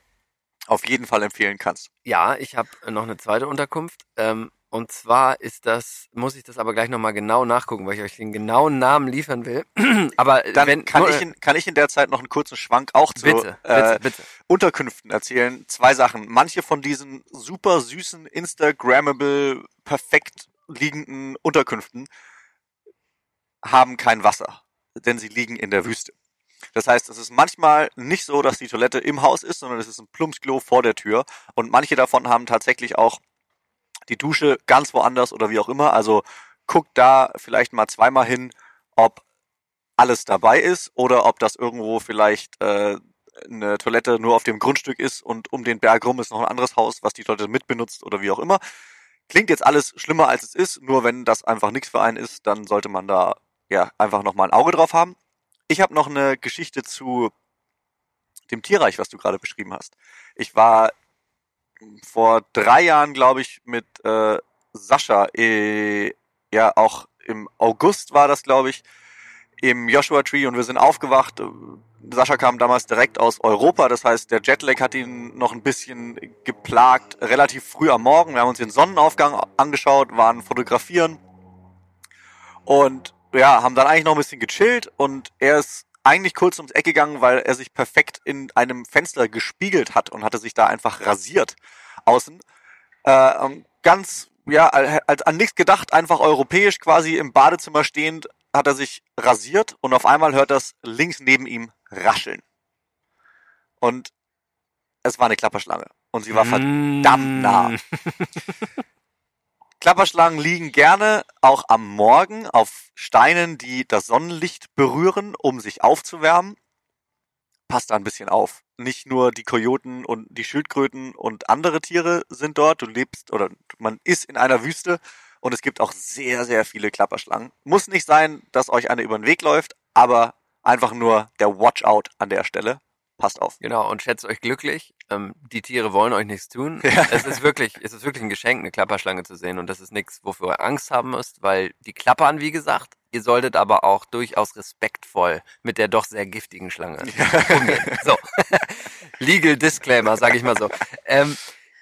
auf jeden Fall empfehlen kannst.
Ja, ich habe noch eine zweite Unterkunft. Ähm, und zwar ist das, muss ich das aber gleich nochmal genau nachgucken, weil ich euch den genauen Namen liefern will. <clears throat> aber
Dann
wenn,
kann,
nur-
ich in, kann ich in der Zeit noch einen kurzen Schwank auch zu
bitte,
äh,
bitte, bitte.
Unterkünften erzählen. Zwei Sachen. Manche von diesen super süßen, Instagrammable, perfekt liegenden Unterkünften haben kein Wasser, denn sie liegen in der Wüste. Das heißt, es ist manchmal nicht so, dass die Toilette im Haus ist, sondern es ist ein Plumpsklo vor der Tür. Und manche davon haben tatsächlich auch die Dusche ganz woanders oder wie auch immer. Also guckt da vielleicht mal zweimal hin, ob alles dabei ist oder ob das irgendwo vielleicht äh, eine Toilette nur auf dem Grundstück ist und um den Berg rum ist noch ein anderes Haus, was die Toilette mitbenutzt oder wie auch immer. Klingt jetzt alles schlimmer als es ist, nur wenn das einfach nichts für einen ist, dann sollte man da ja einfach nochmal ein Auge drauf haben. Ich habe noch eine Geschichte zu dem Tierreich, was du gerade beschrieben hast. Ich war vor drei Jahren, glaube ich, mit äh, Sascha, äh, ja auch im August war das, glaube ich, im Joshua Tree und wir sind aufgewacht. Sascha kam damals direkt aus Europa, das heißt, der Jetlag hat ihn noch ein bisschen geplagt, relativ früh am Morgen. Wir haben uns den Sonnenaufgang angeschaut, waren fotografieren und ja, haben dann eigentlich noch ein bisschen gechillt und er ist eigentlich kurz ums Eck gegangen, weil er sich perfekt in einem Fenster gespiegelt hat und hatte sich da einfach rasiert außen. Äh, ähm, ganz, ja, als an nichts gedacht, einfach europäisch quasi im Badezimmer stehend, hat er sich rasiert und auf einmal hört das links neben ihm rascheln. Und es war eine Klapperschlange. Und sie war verdammt nah. <laughs> Klapperschlangen liegen gerne auch am Morgen auf Steinen, die das Sonnenlicht berühren, um sich aufzuwärmen. Passt da ein bisschen auf. Nicht nur die Kojoten und die Schildkröten und andere Tiere sind dort. Du lebst oder man ist in einer Wüste und es gibt auch sehr, sehr viele Klapperschlangen. Muss nicht sein, dass euch eine über den Weg läuft, aber einfach nur der Watchout an der Stelle. Passt auf.
Genau, und schätzt euch glücklich. Ähm, die Tiere wollen euch nichts tun. <laughs>
Ja.
Es ist wirklich, es ist wirklich ein Geschenk, eine Klapperschlange zu sehen. Und das ist nichts, wofür ihr Angst haben müsst, weil die klappern, wie gesagt. Ihr solltet aber auch durchaus respektvoll mit der doch sehr giftigen Schlange umgehen. So. <laughs> Legal Disclaimer, sage ich mal so. Ähm,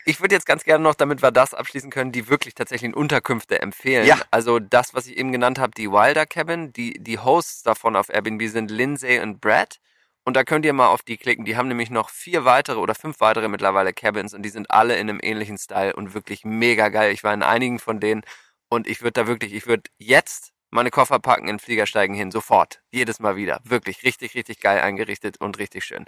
ich würde jetzt ganz gerne noch, damit wir das abschließen können, die wirklich tatsächlichen Unterkünfte empfehlen.
Ja.
Also das, was ich eben genannt habe, die Wilder Cabin, die, die Hosts davon auf Airbnb sind Lindsay und Brad. Und da könnt ihr mal auf die klicken. Die haben nämlich noch vier weitere oder fünf weitere mittlerweile Cabins und die sind alle in einem ähnlichen Style und wirklich mega geil. Ich war in einigen von denen und ich würde da wirklich, ich würde jetzt meine Koffer packen, in den Flieger steigen hin, sofort. Jedes Mal wieder. Wirklich richtig, richtig geil eingerichtet und richtig schön.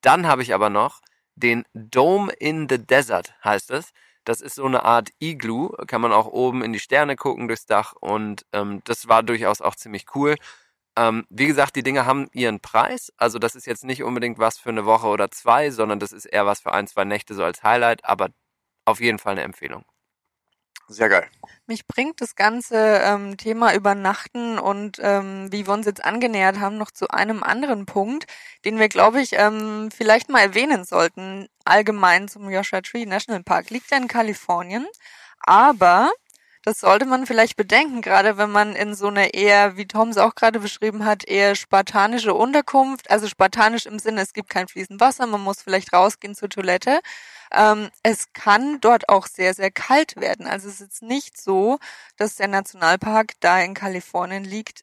Dann habe ich aber noch den Dome in the Desert, heißt es. Das ist so eine Art Igloo, kann man auch oben in die Sterne gucken durchs Dach und ähm, das war durchaus auch ziemlich cool. Ähm, wie gesagt, die Dinge haben ihren Preis. Also das ist jetzt nicht unbedingt was für eine Woche oder zwei, sondern das ist eher was für ein, zwei Nächte so als Highlight, aber auf jeden Fall eine Empfehlung.
Sehr geil.
Mich bringt das ganze ähm, Thema Übernachten und ähm, wie wir uns jetzt angenähert haben, noch zu einem anderen Punkt, den wir, glaube ich, ähm, vielleicht mal erwähnen sollten, allgemein zum Joshua Tree National Park. Liegt ja in Kalifornien, aber das sollte man vielleicht bedenken, gerade wenn man in so eine eher, wie Tom es auch gerade beschrieben hat, eher spartanische Unterkunft, also spartanisch im Sinne, es gibt kein fließend Wasser, man muss vielleicht rausgehen zur Toilette. Ähm, es kann dort auch sehr, sehr kalt werden. Also es ist nicht so, dass der Nationalpark da in Kalifornien liegt,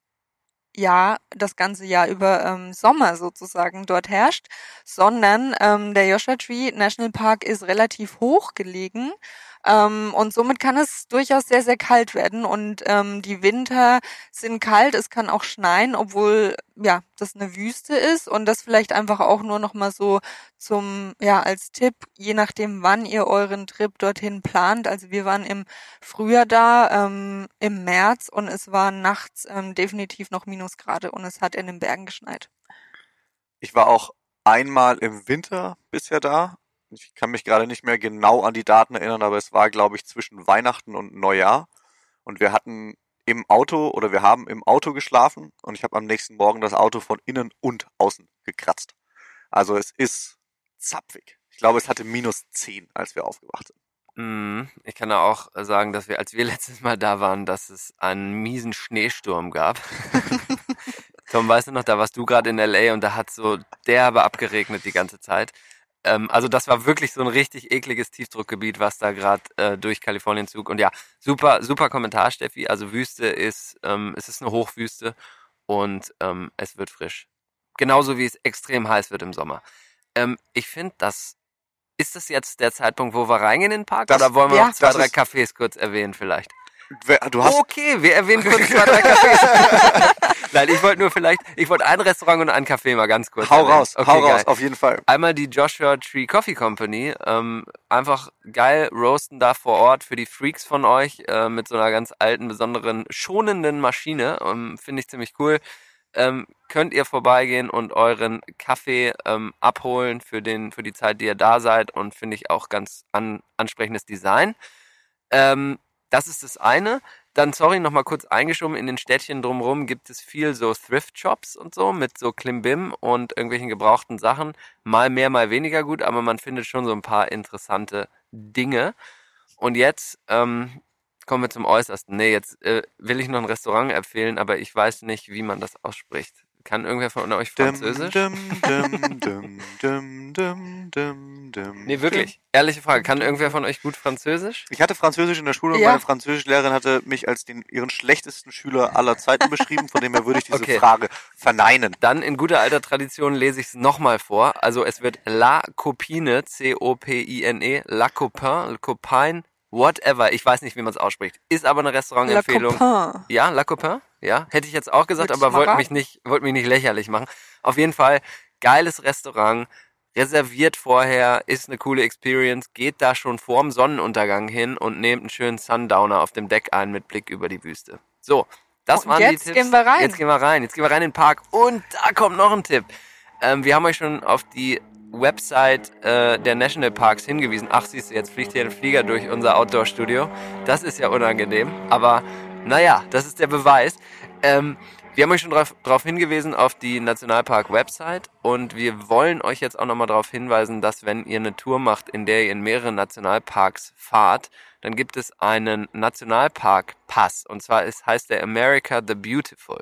ja, das ganze Jahr über ähm, Sommer sozusagen dort herrscht, sondern ähm, der Joshua Tree National Park ist relativ hoch gelegen ähm, und somit kann es durchaus sehr, sehr kalt werden und ähm, die Winter sind kalt, es kann auch schneien, obwohl ja das eine Wüste ist und das vielleicht einfach auch nur noch mal so zum ja als Tipp, je nachdem wann ihr euren Trip dorthin plant. Also wir waren im Frühjahr da, ähm, im März und es war nachts ähm, definitiv noch Minusgrade und es hat in den Bergen geschneit.
Ich war auch einmal im Winter bisher da. Ich kann mich gerade nicht mehr genau an die Daten erinnern, aber es war, glaube ich, zwischen Weihnachten und Neujahr. Und wir hatten im Auto oder wir haben im Auto geschlafen und ich habe am nächsten Morgen das Auto von innen und außen gekratzt. Also es ist zapfig. Ich glaube, es hatte minus 10, als wir aufgewacht sind.
Mm, Ich kann auch sagen, dass wir, als wir <laughs> letztes Mal da waren, dass es einen miesen Schneesturm gab. <laughs> Tom, weißt du noch, da warst du gerade in LA und da hat so derbe abgeregnet die ganze Zeit. Ähm, also das war wirklich so ein richtig ekliges Tiefdruckgebiet, was da gerade äh, durch Kalifornien zog. Und ja, super, super Kommentar, Steffi. Also Wüste ist, ähm, es ist eine Hochwüste und ähm, es wird frisch. Genauso wie es extrem heiß wird im Sommer. Ähm, ich finde, das ist das jetzt der Zeitpunkt, wo wir reingehen in den Park?
Das-
oder wollen wir
ja,
noch zwei, drei Cafés kurz erwähnen vielleicht?
Wer- Du hast
Okay, wir erwähnen kurz zwei, drei <laughs> Cafés. Nein, ich wollte nur vielleicht, ich wollte ein Restaurant und ein Café mal ganz kurz
hau
erwähnen.
raus,
Okay,
hau
geil.
raus, auf jeden Fall.
Einmal die Joshua Tree Coffee Company. Ähm, einfach geil roasten da vor Ort für die Freaks von euch äh, mit so einer ganz alten, besonderen, schonenden Maschine. Ähm, Finde ich ziemlich cool. Ähm, könnt ihr vorbeigehen und euren Kaffee ähm, abholen für, den, für die Zeit, die ihr da seid. Und finde ich auch ganz an, ansprechendes Design. Ähm, das ist das eine. Dann, sorry, nochmal kurz eingeschoben, in den Städtchen drumherum gibt es viel so Thrift-Shops und so mit so Klimbim und irgendwelchen gebrauchten Sachen. Mal mehr, mal weniger gut, aber man findet schon so ein paar interessante Dinge. Und jetzt ähm, kommen wir zum Äußersten. Nee, jetzt äh, will ich noch ein Restaurant empfehlen, aber ich weiß nicht, wie man das ausspricht. Kann irgendwer von euch Französisch?
Dum, dum, dum, dum, dum, dum, dum.
Nee, wirklich. Ehrliche Frage. Kann irgendwer von euch gut Französisch?
Ich hatte Französisch in der Schule und
Ja.
meine Französischlehrerin hatte mich als den, ihren schlechtesten Schüler aller Zeiten beschrieben, von dem her würde ich diese
Okay.
Frage verneinen.
Dann in guter alter Tradition lese ich es nochmal vor. Also es wird La Copine, C-O-P-I-N-E, La Copain, Le Copain, whatever. Ich weiß nicht, wie man es ausspricht. Ist aber eine
La
Restaurantempfehlung.
Copain.
Ja, La Copain? Ja, hätte ich jetzt auch gesagt,
ich
aber wollte mich nicht, wollte mich nicht lächerlich machen. Auf jeden Fall geiles Restaurant, reserviert vorher, ist eine coole Experience, geht da schon vorm Sonnenuntergang hin und nehmt einen schönen Sundowner auf dem Deck ein mit Blick über die Wüste. So, das
Und
waren
jetzt
die Tipps.
gehen wir rein.
Jetzt gehen wir rein. Jetzt gehen wir rein in den Park und da kommt noch ein Tipp. Ähm, wir haben euch schon auf die Website äh, der Nationalparks hingewiesen. Ach, siehst du, jetzt fliegt hier ein Flieger durch unser Outdoor-Studio. Das ist ja unangenehm. Aber naja, das ist der Beweis. Ähm, wir haben euch schon darauf hingewiesen auf die Nationalpark-Website und wir wollen euch jetzt auch nochmal darauf hinweisen, dass wenn ihr eine Tour macht, in der ihr in mehreren Nationalparks fahrt, dann gibt es einen Nationalpark-Pass und zwar ist, heißt der America the Beautiful.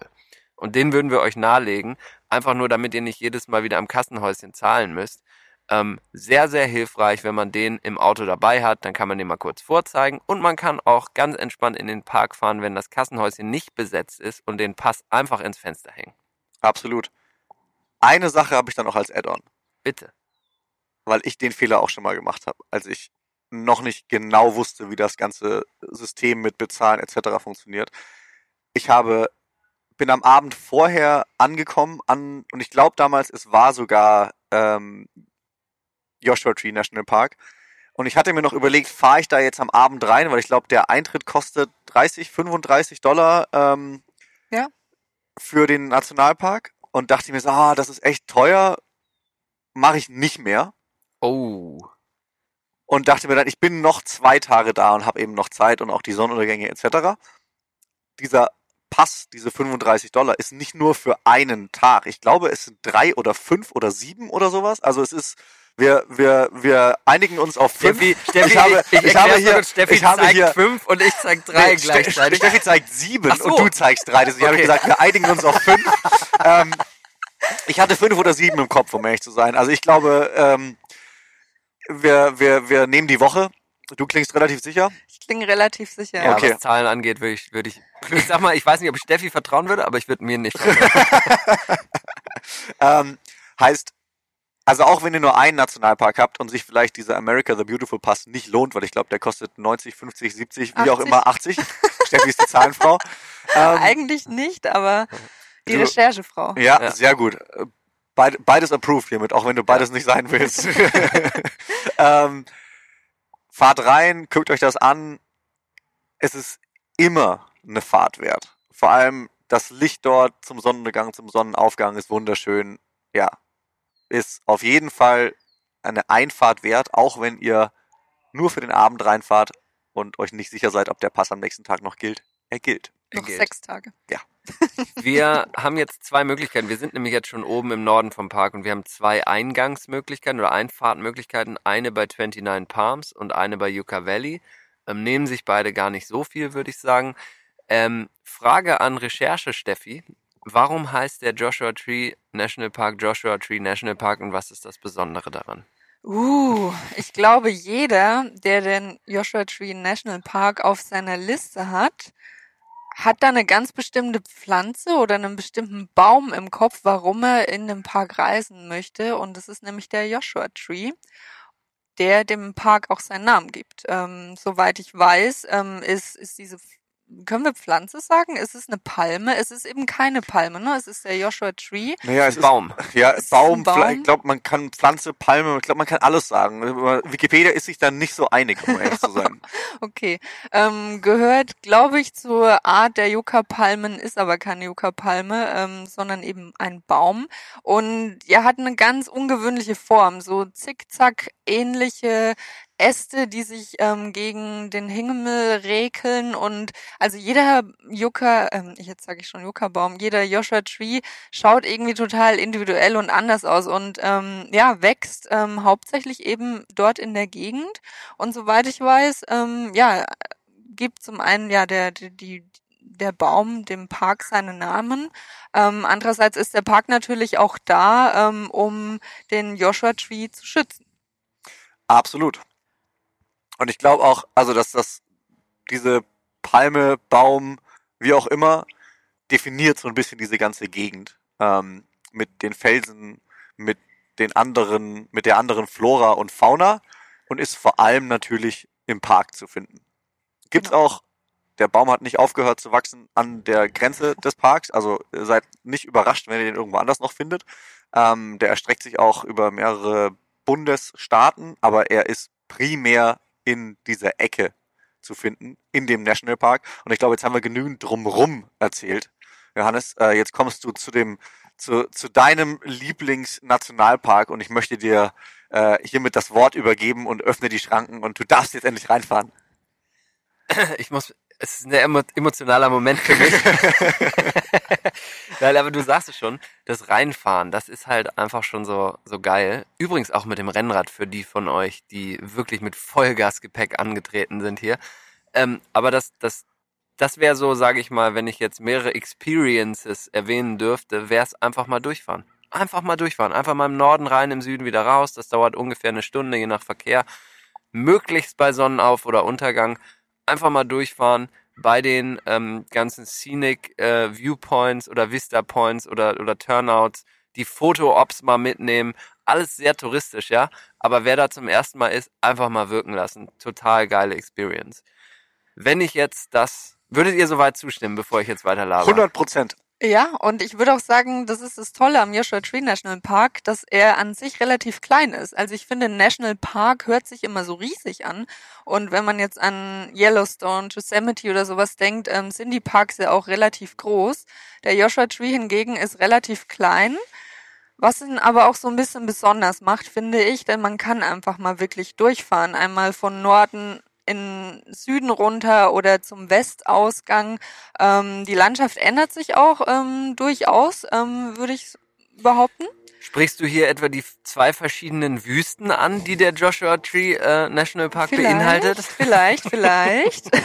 Und den würden wir euch nahelegen, einfach nur damit ihr nicht jedes Mal wieder am Kassenhäuschen zahlen müsst. Ähm, sehr, sehr hilfreich, wenn man den im Auto dabei hat, dann kann man den mal kurz vorzeigen und man kann auch ganz entspannt in den Park fahren, wenn das Kassenhäuschen nicht besetzt ist und den Pass einfach ins Fenster hängen.
Absolut. Eine Sache habe ich dann noch als Add-on,
Bitte.
weil ich den Fehler auch schon mal gemacht habe, als ich noch nicht genau wusste, wie das ganze System mit Bezahlen etc. funktioniert. Ich habe bin am Abend vorher angekommen an und ich glaube damals es war sogar ähm, Joshua Tree National Park und ich hatte mir noch überlegt, fahre ich da jetzt am Abend rein, weil ich glaube der Eintritt kostet 30, 35 Dollar ähm,
Ja.
für den Nationalpark und dachte mir so, ah, das ist echt teuer, mache ich nicht mehr
Oh.
und dachte mir dann, ich bin noch zwei Tage da und habe eben noch Zeit und auch die Sonnenuntergänge etc. Dieser Pass, diese 35 Dollar, ist nicht nur für einen Tag. Ich glaube, es sind drei oder fünf oder sieben oder sowas. Also es ist, wir, wir, wir einigen uns auf fünf.
Steffi, Steffi,
ich habe, ich,
erklär's
habe
mal
hier.
Steffi
ich habe
zeigt
hier,
fünf und ich zeig drei
Nee,
gleichzeitig.
Steffi zeigt sieben
so.
und du zeigst drei. Deswegen habe ich
Okay.
gesagt, wir einigen uns auf fünf. <laughs> ähm, ich hatte fünf oder sieben im Kopf, um ehrlich zu sein. Also ich glaube, ähm, wir, wir, wir nehmen die Woche. Du klingst relativ sicher.
Ich klinge relativ sicher.
Ja,
Okay.
was Zahlen angeht, würde ich, würde ich, ich sag mal, ich weiß nicht, ob ich Steffi vertrauen würde, aber ich würde mir nicht vertrauen. <laughs>
Ähm, heißt, also auch wenn ihr nur einen Nationalpark habt und sich vielleicht dieser America the Beautiful Pass nicht lohnt, weil ich glaube, der kostet 90, 50, 70, wie auch
80.
immer, 80. Steffi ist die Zahlenfrau. <laughs> Ähm,
Eigentlich nicht, aber die
Du-
Recherchefrau.
ja,
Ja.
sehr gut. Beid, beides approved hiermit, auch wenn du beides nicht sein willst. <laughs> ähm, fahrt rein, guckt euch das an. Es ist immer eine Fahrt wert. Vor allem das Licht dort zum Sonnenuntergang, zum Sonnenaufgang ist wunderschön. Ja, ist auf jeden Fall eine Einfahrt wert, auch wenn ihr nur für den Abend reinfahrt und euch nicht sicher seid, ob der Pass am nächsten Tag noch gilt. Er gilt.
Noch
gilt.
sechs Tage. <laughs>
Wir haben jetzt zwei Möglichkeiten. Wir sind nämlich jetzt schon oben im Norden vom Park und wir haben zwei Eingangsmöglichkeiten oder Einfahrtmöglichkeiten. Eine bei 29 Palms und eine bei Yucca Valley. Ähm, nehmen sich beide gar nicht so viel, würde ich sagen. Ähm, Frage an Recherche, Steffi. Warum heißt der Joshua Tree National Park Joshua Tree National Park und was ist das Besondere daran?
Uh, ich glaube, jeder, der den Joshua Tree National Park auf seiner Liste hat, hat da eine ganz bestimmte Pflanze oder einen bestimmten Baum im Kopf, warum er in den Park reisen möchte. Und das ist nämlich der Joshua Tree, der dem Park auch seinen Namen gibt. Ähm, soweit ich weiß, ähm, ist, ist diese können wir Pflanze sagen? Ist es eine Palme? Es ist eben keine Palme, ne? Es ist der Joshua Tree.
Naja, es ist
Baum.
Ja,
Es ist
Baum,
Baum.
ich glaube, man kann Pflanze, Palme, ich glaube, man kann alles sagen. Wikipedia ist sich da nicht so einig, um ehrlich zu sein. <laughs>
Okay. Ähm, gehört, glaube ich, zur Art der Yucca-Palmen, ist aber keine Yucca-Palme, ähm, sondern eben ein Baum. Und er hat eine ganz ungewöhnliche Form, so zickzack-ähnliche Äste, die sich ähm, gegen den Himmel räkeln und also jeder Yucca, ähm, jetzt sage ich schon Yucca-Baum, jeder Joshua Tree schaut irgendwie total individuell und anders aus und ähm, ja, wächst ähm, hauptsächlich eben dort in der Gegend. Und soweit ich weiß, ähm, ja, gibt zum einen ja der, die, die der Baum dem Park seinen Namen. Ähm, andererseits ist der Park natürlich auch da, ähm, um den Joshua Tree zu schützen.
Absolut. Und ich glaube auch, also dass das diese Palme, Baum, wie auch immer, definiert so ein bisschen diese ganze Gegend ähm, mit den Felsen, mit den anderen, mit der anderen Flora und Fauna und ist vor allem natürlich im Park zu finden. Gibt's
Genau.
auch, der Baum hat nicht aufgehört zu wachsen an der Grenze des Parks, also ihr seid nicht überrascht, wenn ihr den irgendwo anders noch findet. Ähm, der erstreckt sich auch über mehrere Bundesstaaten, aber er ist primär in dieser Ecke zu finden, in dem Nationalpark. Und ich glaube, jetzt haben wir genügend drumrum erzählt. Johannes, äh, jetzt kommst du zu dem, zu, zu deinem Lieblingsnationalpark und ich möchte dir äh, hiermit das Wort übergeben und öffne die Schranken und du darfst jetzt endlich reinfahren.
Ich muss, es ist ein emotionaler Moment für mich. <laughs> Weil, aber du sagst es schon, das Reinfahren, das ist halt einfach schon so, so geil. Übrigens auch mit dem Rennrad für die von euch, die wirklich mit Vollgasgepäck angetreten sind hier. Ähm, aber das, das, das wäre so, sage ich mal, wenn ich jetzt mehrere Experiences erwähnen dürfte, wäre es einfach mal durchfahren. Einfach mal durchfahren. Einfach mal im Norden rein, im Süden wieder raus. Das dauert ungefähr eine Stunde, je nach Verkehr. Möglichst bei Sonnenauf- oder Untergang einfach mal durchfahren bei den ähm, ganzen Scenic äh, Viewpoints oder Vista Points oder, oder Turnouts, die Foto-Ops mal mitnehmen. Alles sehr touristisch, ja. Aber wer da zum ersten Mal ist, einfach mal wirken lassen. Total geile Experience. Wenn ich jetzt das, würdet ihr soweit zustimmen, bevor ich jetzt weiter laber?
100 Prozent.
Ja, und ich würde auch sagen, das ist das Tolle am Joshua Tree National Park, dass er an sich relativ klein ist. Also ich finde, National Park hört sich immer so riesig an. Und wenn man jetzt an Yellowstone, Yosemite oder sowas denkt, ähm, sind die Parks ja auch relativ groß. Der Joshua Tree hingegen ist relativ klein. Was ihn aber auch so ein bisschen besonders macht, finde ich, denn man kann einfach mal wirklich durchfahren. Einmal von Norden in Süden runter oder zum Westausgang. Ähm, die Landschaft ändert sich auch ähm, durchaus, ähm, würde ich behaupten.
Sprichst du hier etwa die zwei verschiedenen Wüsten an, die der Joshua Tree äh, National Park beinhaltet?
Vielleicht, vielleicht. <laughs>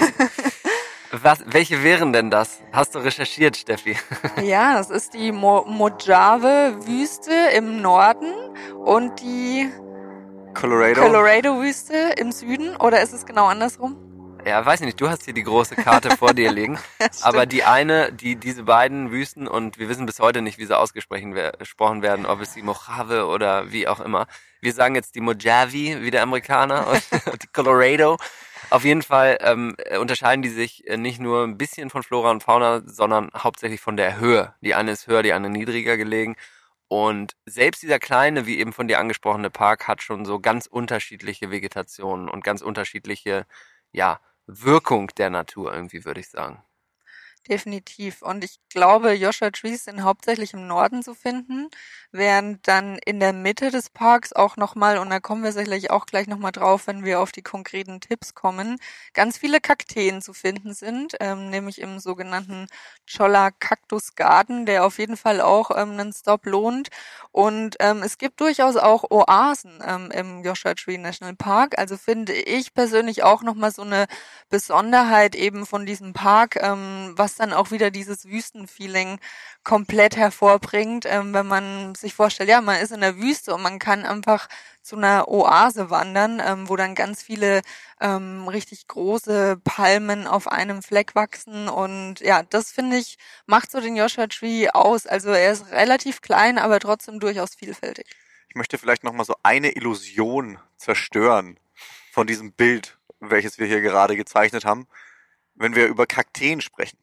Was, welche wären denn das? Hast du recherchiert, Steffi? <laughs>
ja, das ist die Mo Mojave-Wüste im Norden und die
Colorado.
Colorado-Wüste im Süden. Oder ist es genau andersrum?
Ja, weiß nicht, du hast hier die große Karte vor dir liegen. <laughs> Aber die eine, die diese beiden Wüsten und wir wissen bis heute nicht, wie sie ausgesprochen wer- gesprochen werden, ob es die Mojave oder wie auch immer. Wir sagen jetzt die Mojave, wie der Amerikaner, und <laughs> <laughs> die Colorado. Auf jeden Fall ähm, äh, unterscheiden die sich äh, nicht nur ein bisschen von Flora und Fauna, sondern hauptsächlich von der Höhe. Die eine ist höher, die andere niedriger gelegen. Und selbst dieser kleine, wie eben von dir angesprochene Park, hat schon so ganz unterschiedliche Vegetationen und ganz unterschiedliche, ja, Wirkung der Natur irgendwie, würde ich sagen.
Definitiv. Und ich glaube, Joshua Trees sind hauptsächlich im Norden zu finden, während dann in der Mitte des Parks auch nochmal, und da kommen wir sicherlich auch gleich nochmal drauf, wenn wir auf die konkreten Tipps kommen, ganz viele Kakteen zu finden sind, ähm, nämlich im sogenannten Cholla Cactus Garden, der auf jeden Fall auch ähm, einen Stop lohnt. Und ähm, es gibt durchaus auch Oasen ähm, im Joshua Tree National Park. Also finde ich persönlich auch nochmal so eine Besonderheit eben von diesem Park, ähm, dann auch wieder dieses Wüstenfeeling komplett hervorbringt, ähm, wenn man sich vorstellt, ja, man ist in der Wüste und man kann einfach zu einer Oase wandern, ähm, wo dann ganz viele ähm, richtig große Palmen auf einem Fleck wachsen und ja, das finde ich macht so den Joshua Tree aus. Also er ist relativ klein, aber trotzdem durchaus vielfältig.
Ich möchte vielleicht noch mal so eine Illusion zerstören von diesem Bild, welches wir hier gerade gezeichnet haben, wenn wir über Kakteen sprechen.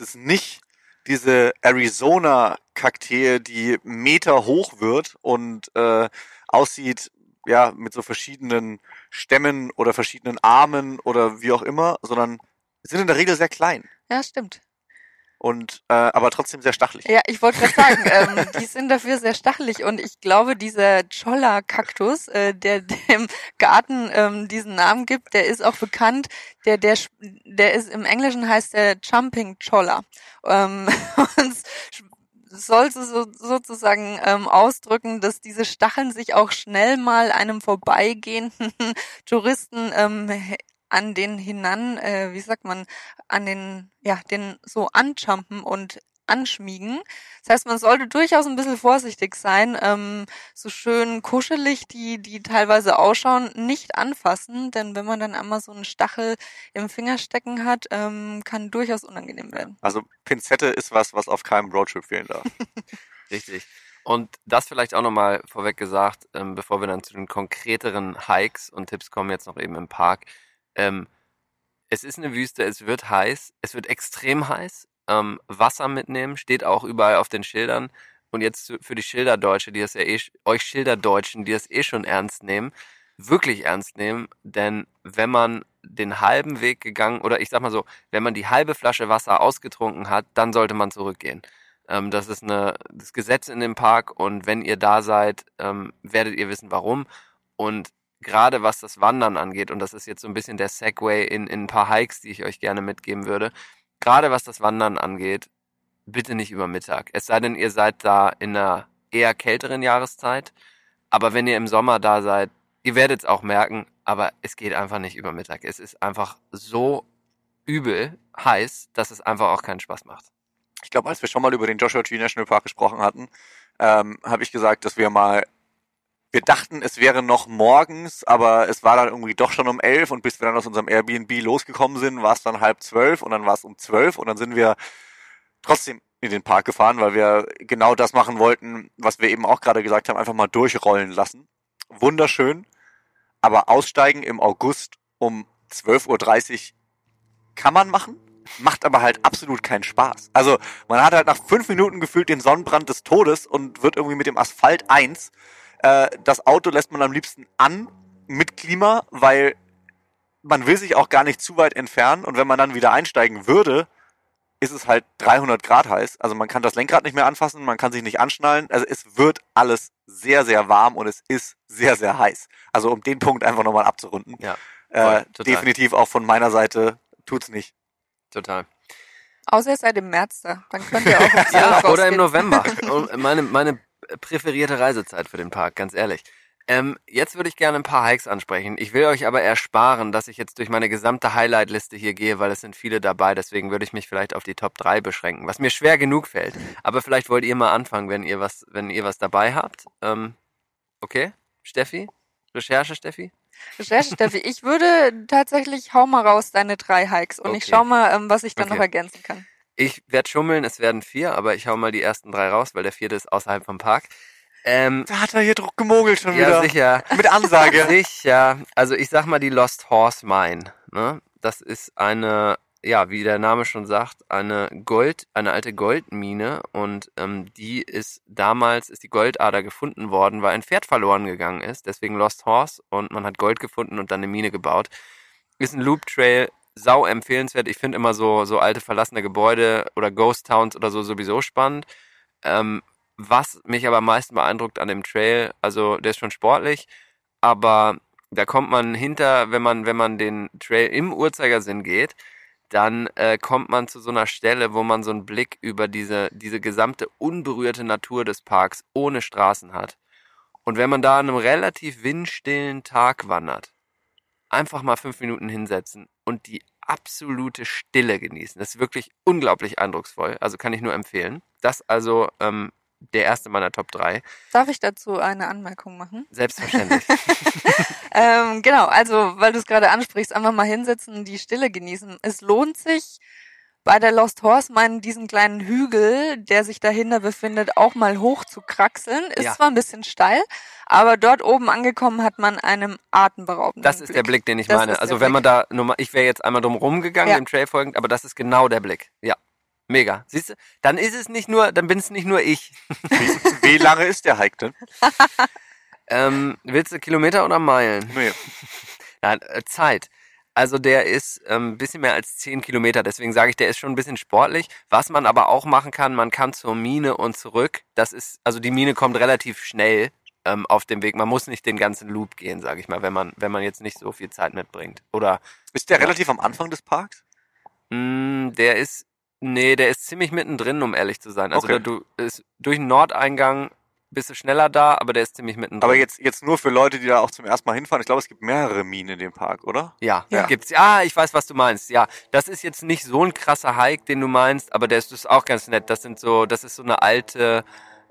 Es ist nicht diese Arizona-Kaktee, die Meter hoch wird und äh, aussieht, ja, mit so verschiedenen Stämmen oder verschiedenen Armen oder wie auch immer, sondern sind in der Regel sehr klein.
Ja, stimmt
und äh, aber trotzdem sehr stachelig.
Ja, ich wollte gerade sagen, ähm, <laughs> die sind dafür sehr stachelig und ich glaube, dieser Cholla-Kaktus, äh, der dem Garten ähm, diesen Namen gibt, der ist auch bekannt. Der der der ist im Englischen heißt der Jumping Cholla. Ähm, <laughs> und sollte so, sozusagen ähm, ausdrücken, dass diese Stacheln sich auch schnell mal einem vorbeigehenden <laughs> Touristen ähm, an den hinan, äh, wie sagt man, an den, ja, den so anjumpen und anschmiegen. Das heißt, man sollte durchaus ein bisschen vorsichtig sein, ähm, so schön kuschelig die, die teilweise ausschauen, nicht anfassen, denn wenn man dann einmal so einen Stachel im Finger stecken hat, ähm, kann durchaus unangenehm werden.
Also Pinzette ist was, was auf keinem Roadtrip fehlen darf. <laughs>
Richtig. Und das vielleicht auch nochmal vorweg gesagt, ähm, bevor wir dann zu den konkreteren Hikes und Tipps kommen, jetzt noch eben im Park. Ähm, es ist eine Wüste, es wird heiß, es wird extrem heiß. Ähm, Wasser mitnehmen steht auch überall auf den Schildern. Und jetzt für die Schilderdeutsche, die das ja eh, euch Schilderdeutschen, die das eh schon ernst nehmen, wirklich ernst nehmen, denn wenn man den halben Weg gegangen, oder ich sag mal so, wenn man die halbe Flasche Wasser ausgetrunken hat, dann sollte man zurückgehen. Ähm, das ist eine, das Gesetz in dem Park und wenn ihr da seid, ähm, werdet ihr wissen warum. Und gerade was das Wandern angeht, und das ist jetzt so ein bisschen der Segway in, in ein paar Hikes, die ich euch gerne mitgeben würde, gerade was das Wandern angeht, bitte nicht über Mittag. Es sei denn, ihr seid da in einer eher kälteren Jahreszeit, aber wenn ihr im Sommer da seid, ihr werdet es auch merken, aber es geht einfach nicht über Mittag. Es ist einfach so übel heiß, dass es einfach auch keinen Spaß macht.
Ich glaube, als wir schon mal über den Joshua Tree National Park gesprochen hatten, ähm, habe ich gesagt, dass wir mal wir dachten, es wäre noch morgens, aber es war dann irgendwie doch schon um elf und bis wir dann aus unserem Airbnb losgekommen sind, war es dann halb zwölf und dann war es um zwölf und dann sind wir trotzdem in den Park gefahren, weil wir genau das machen wollten, was wir eben auch gerade gesagt haben, einfach mal durchrollen lassen. Wunderschön, aber aussteigen im August um 12.30 Uhr kann man machen, macht aber halt absolut keinen Spaß. Also man hat halt nach fünf Minuten gefühlt den Sonnenbrand des Todes und wird irgendwie mit dem Asphalt eins äh, das Auto lässt man am liebsten an mit Klima, weil man will sich auch gar nicht zu weit entfernen und wenn man dann wieder einsteigen würde, ist es halt 300 Grad heiß. Also man kann das Lenkrad nicht mehr anfassen, man kann sich nicht anschnallen. Also es wird alles sehr, sehr warm und es ist sehr, sehr heiß. Also um den Punkt einfach nochmal abzurunden.
Ja,
äh, definitiv auch von meiner Seite tut's nicht.
Total.
Außer ihr seid im März da. Dann könnt ihr auch <laughs>
ja, oder im November. <laughs> meine, meine präferierte Reisezeit für den Park, ganz ehrlich. Ähm, jetzt würde ich gerne ein paar Hikes ansprechen. Ich will euch aber ersparen, dass ich jetzt durch meine gesamte Highlight-Liste hier gehe, weil es sind viele dabei. Deswegen würde ich mich vielleicht auf die Top 3 beschränken, was mir schwer genug fällt. Aber vielleicht wollt ihr mal anfangen, wenn ihr was, wenn ihr was dabei habt. Ähm, okay, Steffi? Recherche, Steffi?
Recherche, Steffi. Ich würde tatsächlich, hau mal raus deine drei Hikes und okay. ich schau mal, ähm, was ich dann okay. noch ergänzen kann.
Ich werde schummeln, es werden vier, aber ich hau mal die ersten drei raus, weil der vierte ist außerhalb vom Park.
Ähm, da hat er hier Druck gemogelt schon ja, wieder.
Ja, sicher. <laughs>
Mit Ansage. <laughs>
sicher. Also ich sag mal die Lost Horse Mine. Ne? Das ist eine, ja, wie der Name schon sagt, eine Gold, eine alte Goldmine und ähm, die ist damals ist die Goldader gefunden worden, weil ein Pferd verloren gegangen ist. Deswegen Lost Horse und man hat Gold gefunden und dann eine Mine gebaut. Ist ein Loop Trail sau empfehlenswert. Ich finde immer so, so alte verlassene Gebäude oder Ghost Towns oder so sowieso spannend. Ähm, was mich aber am meisten beeindruckt an dem Trail, also der ist schon sportlich, aber da kommt man hinter, wenn man, wenn man den Trail im Uhrzeigersinn geht, dann äh, kommt man zu so einer Stelle, wo man so einen Blick über diese, diese gesamte unberührte Natur des Parks ohne Straßen hat. Und wenn man da an einem relativ windstillen Tag wandert, einfach mal fünf Minuten hinsetzen und die absolute Stille genießen. Das ist wirklich unglaublich eindrucksvoll. Also kann ich nur empfehlen. Das also ähm, der erste meiner Top 3.
Darf ich dazu eine Anmerkung machen?
Selbstverständlich. <laughs>
ähm, genau, also weil du es gerade ansprichst, einfach mal hinsetzen, die Stille genießen. Es lohnt sich bei der Lost Horse meinen diesen kleinen Hügel, der sich dahinter befindet, auch mal hoch zu kraxeln. Ist
Ja.
zwar ein bisschen steil, aber dort oben angekommen hat man einen atemberaubenden
Das ist der Blick, den ich
Das
meine. Also wenn man da, nur mal- ich wäre jetzt einmal drum rumgegangen,
Ja.
dem Trail folgend, aber das ist genau der Blick. Ja. Mega. Siehst du? Dann ist es nicht nur, dann bin es nicht nur ich.
Wie, wie lange ist der Hike denn? <laughs>
Ähm, willst du Kilometer oder Meilen?
Nee. <laughs>
Nein, äh, Zeit. Also der ist ähm, ein bisschen mehr als 10 Kilometer, deswegen sage ich, der ist schon ein bisschen sportlich. Was man aber auch machen kann, man kann zur Mine und zurück. Das ist, also die Mine kommt relativ schnell ähm, auf dem Weg. Man muss nicht den ganzen Loop gehen, sage ich mal, wenn man, wenn man jetzt nicht so viel Zeit mitbringt. Oder
Ist der
Ja.
relativ am Anfang des Parks?
mh, der ist, nee, der ist ziemlich mittendrin, um ehrlich zu sein. Also
Okay.
da, du ist durch den Nordeingang bist du schneller da, aber der ist ziemlich mittendrin.
Aber jetzt, jetzt nur für Leute, die da auch zum ersten Mal hinfahren. Ich glaube, es gibt mehrere Minen in dem Park, oder?
Ja,
Ja.
gibt's. Ah, ich weiß, was du meinst. Ja, das ist jetzt nicht so ein krasser Hike, den du meinst, aber der ist, ist auch ganz nett. Das sind so, das ist so eine alte,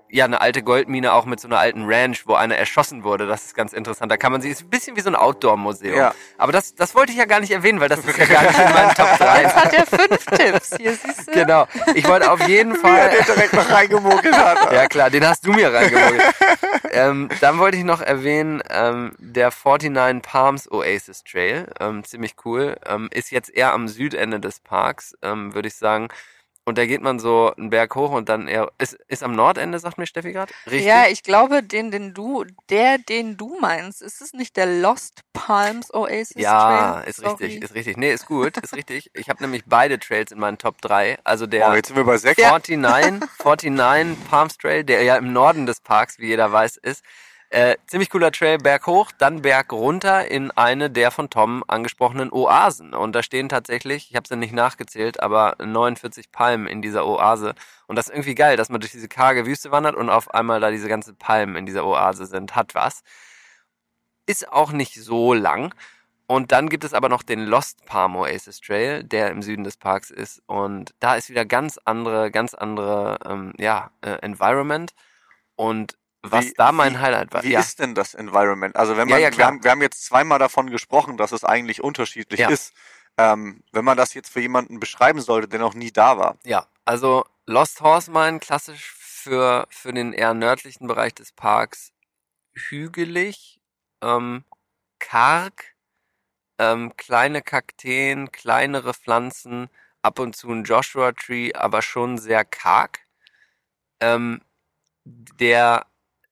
ja, eine alte Goldmine auch mit so einer alten Ranch, wo einer erschossen wurde. Das ist ganz interessant. Da kann man sie, ist ein bisschen wie so ein Outdoor-Museum.
Ja.
Aber das, das wollte ich ja gar nicht erwähnen, weil das ist ja gar nicht in meinen <laughs> Top 3.
Jetzt hat er fünf Tipps. Hier siehst du.
Genau. Ich wollte auf jeden Fall.
den direkt noch reingemogelt hat. <laughs>
Ja klar, den hast du mir reingemogelt. ähm, dann wollte ich noch erwähnen, ähm, der 49 Palms Oasis Trail, ähm, ziemlich cool, ähm, ist jetzt eher am Südende des Parks, ähm, würde ich sagen. Und da geht man so einen Berg hoch und dann eher, ist, ist am Nordende, sagt mir Steffi gerade? Richtig?
Ja, ich glaube, den, den du, der, den du meinst, ist es nicht der Lost Palms Oasis
Ja,
Trail?
ist
Sorry.
richtig, ist richtig. Nee, ist gut, ist richtig. Ich habe nämlich beide Trails in meinen Top 3. Also der
Oh, jetzt sind wir bei sechs.
49, 49 Palms Trail, der ja im Norden des Parks, wie jeder weiß, ist. Äh, ziemlich cooler Trail, Berg hoch, dann Berg runter in eine der von Tom angesprochenen Oasen. Und da stehen tatsächlich, ich habe es ja nicht nachgezählt, aber 49 Palmen in dieser Oase. Und das ist irgendwie geil, dass man durch diese karge Wüste wandert und auf einmal da diese ganzen Palmen in dieser Oase sind. Hat was. Ist auch nicht so lang. Und dann gibt es aber noch den Lost Palm Oasis Trail, der im Süden des Parks ist. Und da ist wieder ganz andere, ganz andere, ähm, ja, äh, Environment. Und was
Wie-
da mein
wie-
Highlight war,
Wie
ja,
ist denn das Environment? Also wenn
Ja,
man,
ja,
wir,
klar.
haben, wir haben jetzt zweimal davon gesprochen, dass es eigentlich unterschiedlich
Ja.
ist. Ähm, wenn man das jetzt für jemanden beschreiben sollte, der noch nie da war.
ja, also Lost Horse Mine, klassisch für, für den eher nördlichen Bereich des Parks, hügelig, ähm, karg, ähm, kleine Kakteen, kleinere Pflanzen, ab und zu ein Joshua Tree, aber schon sehr karg. Ähm, der,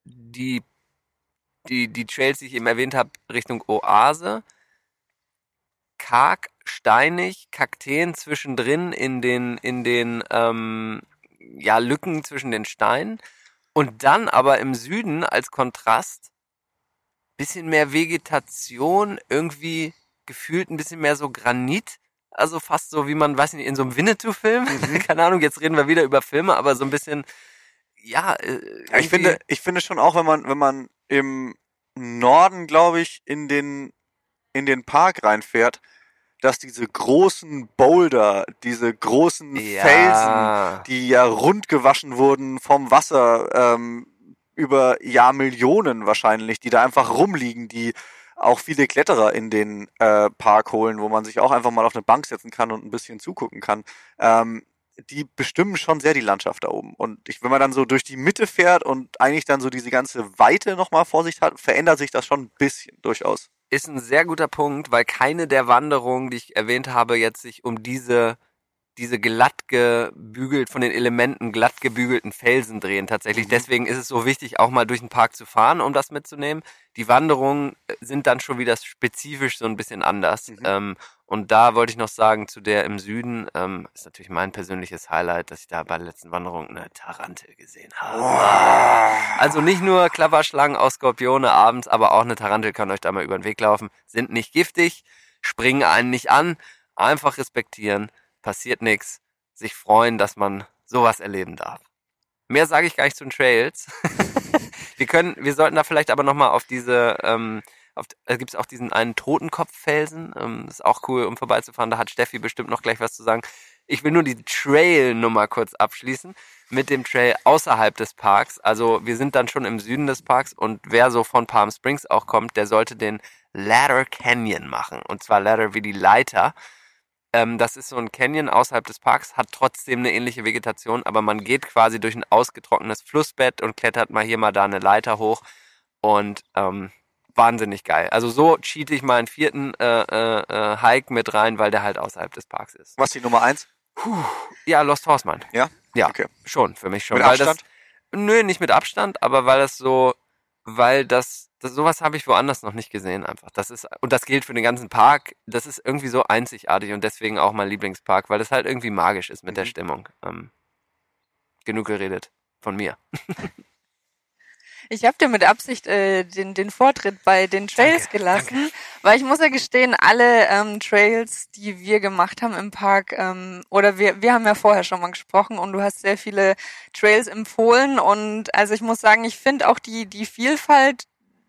die, die, die Trails, die ich eben erwähnt habe, Richtung Oase, karg, steinig, Kakteen zwischendrin in den, in den, ähm, ja, Lücken zwischen den Steinen. Und dann aber im Süden als Kontrast bisschen mehr Vegetation, irgendwie gefühlt ein bisschen mehr so Granit. Also fast so, wie man, weiß nicht, in so einem Winnetou-Film. <laughs> Keine Ahnung, jetzt reden wir wieder über Filme, aber so ein bisschen, ja. Äh,
Ja, ich finde, ich finde schon auch, wenn man, wenn man im Norden, glaube ich, in den, in den Park reinfährt, dass diese großen Boulder, diese großen
ja,
Felsen, die ja rund gewaschen wurden vom Wasser ähm, über Jahrmillionen wahrscheinlich, die da einfach rumliegen, die auch viele Kletterer in den äh, Park holen, wo man sich auch einfach mal auf eine Bank setzen kann und ein bisschen zugucken kann. Ähm, die bestimmen schon sehr die Landschaft da oben. Und ich, wenn man dann so durch die Mitte fährt und eigentlich dann so diese ganze Weite nochmal vor sich hat, verändert sich das schon ein bisschen, durchaus.
ist ein sehr guter Punkt, weil keine der Wanderungen, die ich erwähnt habe, jetzt sich um diese diese glatt gebügelt, von den Elementen glatt gebügelten Felsen drehen tatsächlich.
Mhm.
Deswegen ist es so wichtig, auch mal durch den Park zu fahren, um das mitzunehmen. Die Wanderungen äh, sind dann schon wieder spezifisch so ein bisschen anders.
Mhm.
Ähm, Und da wollte ich noch sagen, zu der im Süden, ähm, ist natürlich mein persönliches Highlight, dass ich da bei der letzten Wanderung eine Tarantel gesehen habe. Also nicht nur Klapperschlangen aus Skorpione abends, aber auch eine Tarantel kann euch da mal über den Weg laufen. Sind nicht giftig, springen einen nicht an, einfach respektieren, passiert nichts, sich freuen, dass man sowas erleben darf. Mehr sage ich gar nicht zu den Trails. <laughs> wir können, wir sollten da vielleicht aber nochmal auf diese, ähm, auf, da gibt es auch diesen einen Totenkopffelsen. Ähm, ist auch cool, um vorbeizufahren. Da hat Steffi bestimmt noch gleich was zu sagen. Ich will nur die Trail-Nummer kurz abschließen mit dem Trail außerhalb des Parks. Also wir sind dann schon im Süden des Parks und wer so von Palm Springs auch kommt, der sollte den Ladder Canyon machen. Und zwar Ladder wie die Leiter. Ähm, das ist so ein Canyon außerhalb des Parks, hat trotzdem eine ähnliche Vegetation, aber man geht quasi durch ein ausgetrocknetes Flussbett und klettert mal hier mal da eine Leiter hoch. Und ähm, wahnsinnig geil. Also so cheat ich mal einen vierten äh, äh, äh, Hike mit rein, weil der halt außerhalb des Parks ist.
Was die Nummer eins?
Puh, ja, Lost Horseman.
Ja?
Ja,
Okay.
schon, für mich schon.
Mit
weil
Abstand?
Das, nö, nicht mit Abstand, aber weil das so, weil das, das sowas habe ich woanders noch nicht gesehen einfach. Das ist, und das gilt für den ganzen Park, das ist irgendwie so einzigartig und deswegen auch mein Lieblingspark, weil das halt irgendwie magisch ist mit der
Mhm.
Stimmung. Ähm, genug geredet von mir. <laughs>
Ich habe dir mit Absicht äh, den, den Vortritt bei den Trails
Danke,
gelassen, weil ich muss ja gestehen, alle ähm, Trails, die wir gemacht haben im Park, ähm, oder wir, wir haben ja vorher schon mal gesprochen und du hast sehr viele Trails empfohlen und also ich muss sagen, ich finde auch die, die Vielfalt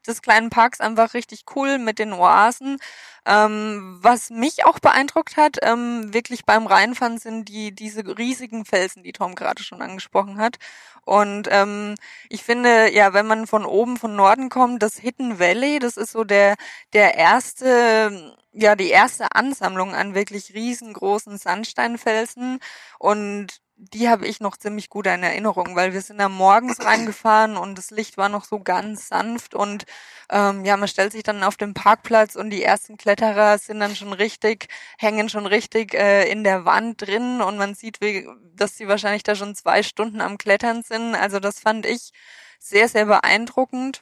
des kleinen Parks einfach richtig cool mit den Oasen. Ähm, was mich auch beeindruckt hat, ähm, wirklich beim Reinfahren sind die diese riesigen Felsen, die Tom gerade schon angesprochen hat. Und ähm, ich finde, ja, wenn man von oben, von Norden kommt, das Hidden Valley, das ist so der der erste, ja, die erste Ansammlung an wirklich riesengroßen Sandsteinfelsen und die habe ich noch ziemlich gut in Erinnerung, weil wir sind da morgens reingefahren und das Licht war noch so ganz sanft und ähm, ja, man stellt sich dann auf den Parkplatz und die ersten Kletterer sind dann schon richtig, hängen schon richtig äh, in der Wand drin und man sieht, wie, dass sie wahrscheinlich da schon zwei Stunden am Klettern sind. Also das fand ich sehr, sehr beeindruckend.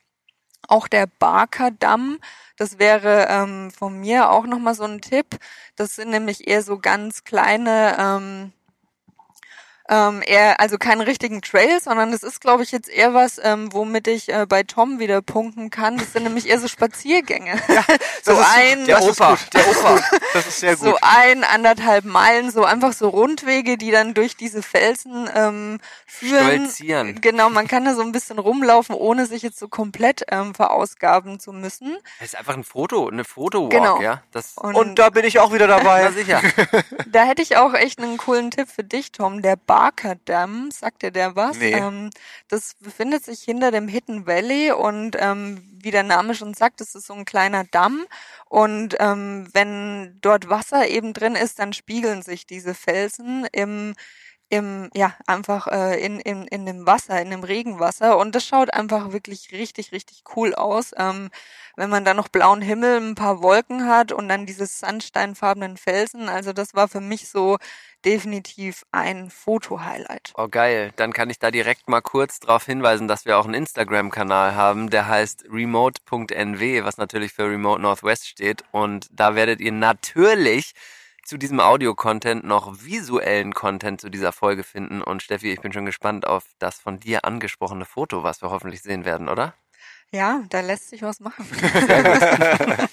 Auch der Barker Damm, das wäre ähm, von mir auch nochmal so ein Tipp. Das sind nämlich eher so ganz kleine, ähm, ähm, eher, also keine richtigen Trails, sondern das ist, glaube ich, jetzt eher was, ähm, womit ich äh, bei Tom wieder punkten kann. Das sind nämlich eher so Spaziergänge. <laughs> so
das ist-
ein,
Der Opa, der Opa.
Das ist sehr <laughs> gut.
so ein, anderthalb Meilen, so einfach so Rundwege, die dann durch diese Felsen ähm, führen.
Stolzieren.
Genau, man kann da so ein bisschen rumlaufen, ohne sich jetzt so komplett ähm, verausgaben zu müssen.
Das ist einfach ein Foto, eine Fotowalk,
Genau.
ja. Das,
Und da bin ich auch wieder dabei. <laughs>
na sicher.
Da hätte ich auch echt einen coolen Tipp für dich, Tom. Der Barker Damm, sagt dir der was?
Nee.
Ähm, das befindet sich hinter dem Hidden Valley und ähm, wie der Name schon sagt, das ist so ein kleiner Damm. Und ähm, wenn dort Wasser eben drin ist, dann spiegeln sich diese Felsen im im, ja, einfach äh, in, in, in dem Wasser, in dem Regenwasser. Und das schaut einfach wirklich richtig, richtig cool aus. Ähm, wenn man da noch blauen Himmel, ein paar Wolken hat und dann diese sandsteinfarbenen Felsen. Also das war für mich so definitiv ein Foto-Highlight.
Oh geil, dann kann ich da direkt mal kurz darauf hinweisen, dass wir auch einen Instagram-Kanal haben, der heißt remote.nw, was natürlich für Remote Northwest steht. Und da werdet ihr natürlich zu diesem Audio-Content noch visuellen Content zu dieser Folge finden. Und Steffi, ich bin schon gespannt auf das von dir angesprochene Foto, was wir hoffentlich sehen werden, oder?
Ja, da lässt sich was machen. <laughs> <laughs>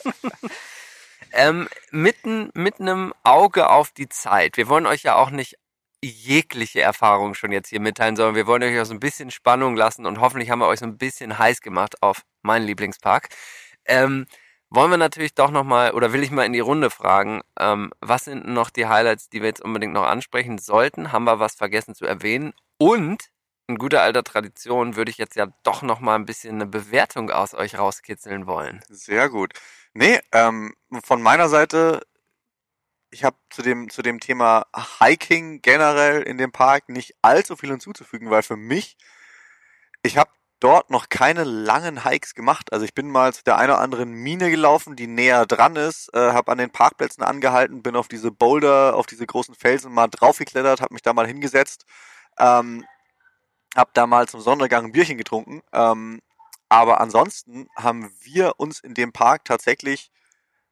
Ähm, mitten mit einem Auge auf die Zeit. Wir wollen euch ja auch nicht jegliche Erfahrung schon jetzt hier mitteilen, sondern wir wollen euch auch so ein bisschen Spannung lassen und hoffentlich haben wir euch so ein bisschen heiß gemacht auf meinen Lieblingspark. Ähm, wollen wir natürlich doch nochmal, oder will ich mal in die Runde fragen, ähm, was sind noch die Highlights, die wir jetzt unbedingt noch ansprechen sollten? Haben wir was vergessen zu erwähnen? Und in guter alter Tradition würde ich jetzt ja doch nochmal ein bisschen eine Bewertung aus euch rauskitzeln wollen.
Sehr gut. Nee, ähm, von meiner Seite, ich habe zu dem, zu dem Thema Hiking generell in dem Park nicht allzu viel hinzuzufügen, weil für mich, ich habe dort noch keine langen Hikes gemacht. Also ich bin mal zu der einen oder anderen Mine gelaufen, die näher dran ist, äh, habe an den Parkplätzen angehalten, bin auf diese Boulder, auf diese großen Felsen mal draufgeklettert, habe mich da mal hingesetzt, ähm, habe da mal zum Sonnengang ein Bierchen getrunken. Ähm, aber ansonsten haben wir uns in dem Park tatsächlich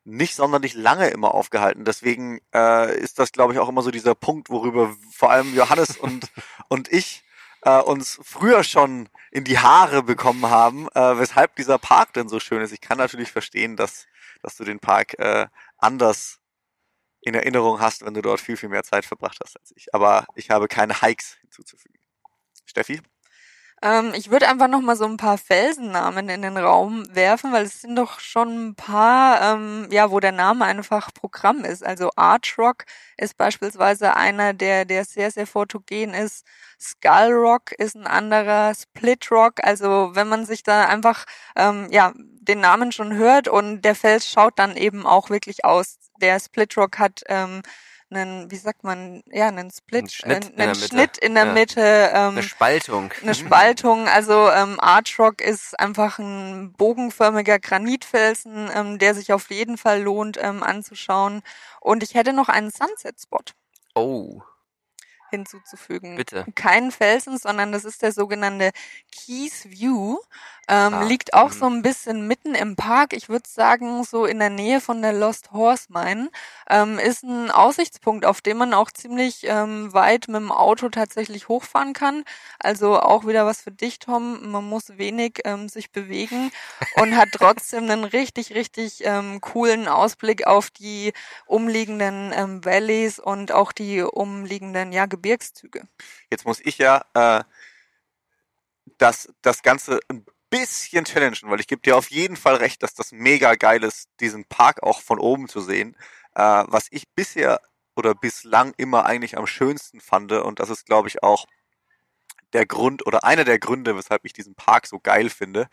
nicht sonderlich lange immer aufgehalten. Deswegen äh, ist das, glaube ich, auch immer so dieser Punkt, worüber vor allem Johannes und, <laughs> und ich äh, uns früher schon in die Haare bekommen haben, äh, weshalb dieser Park denn so schön ist. Ich kann natürlich verstehen, dass, dass du den Park äh, anders in Erinnerung hast, wenn du dort viel, viel mehr Zeit verbracht hast als ich. Aber ich habe keine Hikes hinzuzufügen. Steffi?
Ähm, ich würde einfach noch mal so ein paar Felsennamen in den Raum werfen, weil es sind doch schon ein paar, ähm, ja, wo der Name einfach Programm ist. Also Arch Rock ist beispielsweise einer, der, der sehr, sehr fotogen ist. Skull Rock ist ein anderer, Split Rock. Also wenn man sich da einfach, ähm, ja, den Namen schon hört und der Fels schaut dann eben auch wirklich aus. Der Split Rock hat ähm, einen, wie sagt man, ja, einen Split,
Ein Schnitt
einen,
in der
einen
Mitte.
Schnitt in der
Ja.
Mitte. Ähm,
Eine Spaltung.
eine <laughs> Spaltung. Also ähm, Arch Rock ist einfach ein bogenförmiger Granitfelsen, ähm, der sich auf jeden Fall lohnt ähm, anzuschauen. Und ich hätte noch einen Sunset Spot
Oh,
hinzuzufügen.
bitte.
Kein Felsen, sondern das ist der sogenannte Keys View. Ähm,
Ah,
liegt auch
mhm.
so ein bisschen mitten im Park. Ich würde sagen, so in der Nähe von der Lost Horse Mine. Ähm, ist ein Aussichtspunkt, auf dem man auch ziemlich ähm, weit mit dem Auto tatsächlich hochfahren kann. Also auch wieder was für dich, Tom. Man muss wenig ähm, sich bewegen und hat trotzdem einen richtig, richtig ähm, coolen Ausblick auf die umliegenden ähm, Valleys und auch die umliegenden ja, Gebirgszüge.
Jetzt muss ich ja äh, das, das Ganze ein bisschen challengen, weil ich gebe dir auf jeden Fall recht, dass das mega geil ist, diesen Park auch von oben zu sehen. Äh, was ich bisher oder bislang immer eigentlich am schönsten fand, und das ist, glaube ich, auch der Grund oder einer der Gründe, weshalb ich diesen Park so geil finde,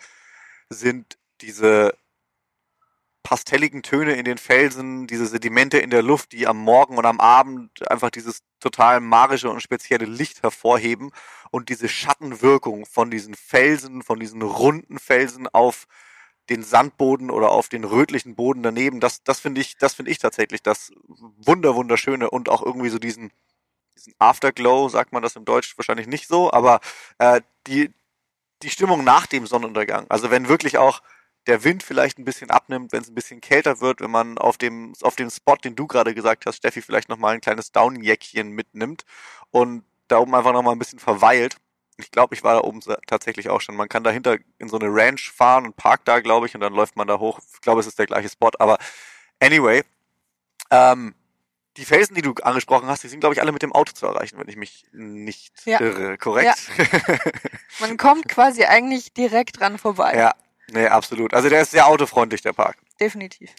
sind diese pastelligen Töne in den Felsen, diese Sedimente in der Luft, die am Morgen und am Abend einfach dieses total magische und spezielle Licht hervorheben und diese Schattenwirkung von diesen Felsen, von diesen runden Felsen auf den Sandboden oder auf den rötlichen Boden daneben, das, das finde ich, das finde ich tatsächlich das wunder, wunderschöne und auch irgendwie so diesen, diesen Afterglow, sagt man das im Deutsch wahrscheinlich nicht so, aber äh, die, die Stimmung nach dem Sonnenuntergang. Also wenn wirklich auch der Wind vielleicht ein bisschen abnimmt, wenn es ein bisschen kälter wird, wenn man auf dem, auf dem Spot, den du gerade gesagt hast, Steffi, vielleicht nochmal ein kleines Downjäckchen mitnimmt und da oben einfach nochmal ein bisschen verweilt. Ich glaube, ich war da oben tatsächlich auch schon. Man kann dahinter in so eine Ranch fahren und parkt da, glaube ich, und dann läuft man da hoch. Ich glaube, es ist der gleiche Spot, aber anyway, ähm, die Felsen, die du angesprochen hast, die sind, glaube ich, alle mit dem Auto zu erreichen, wenn ich mich nicht
Ja.
irre. Korrekt? <laughs>
Man kommt quasi eigentlich direkt dran vorbei.
Ja, nee, absolut. Also der ist sehr autofreundlich, der Park.
Definitiv.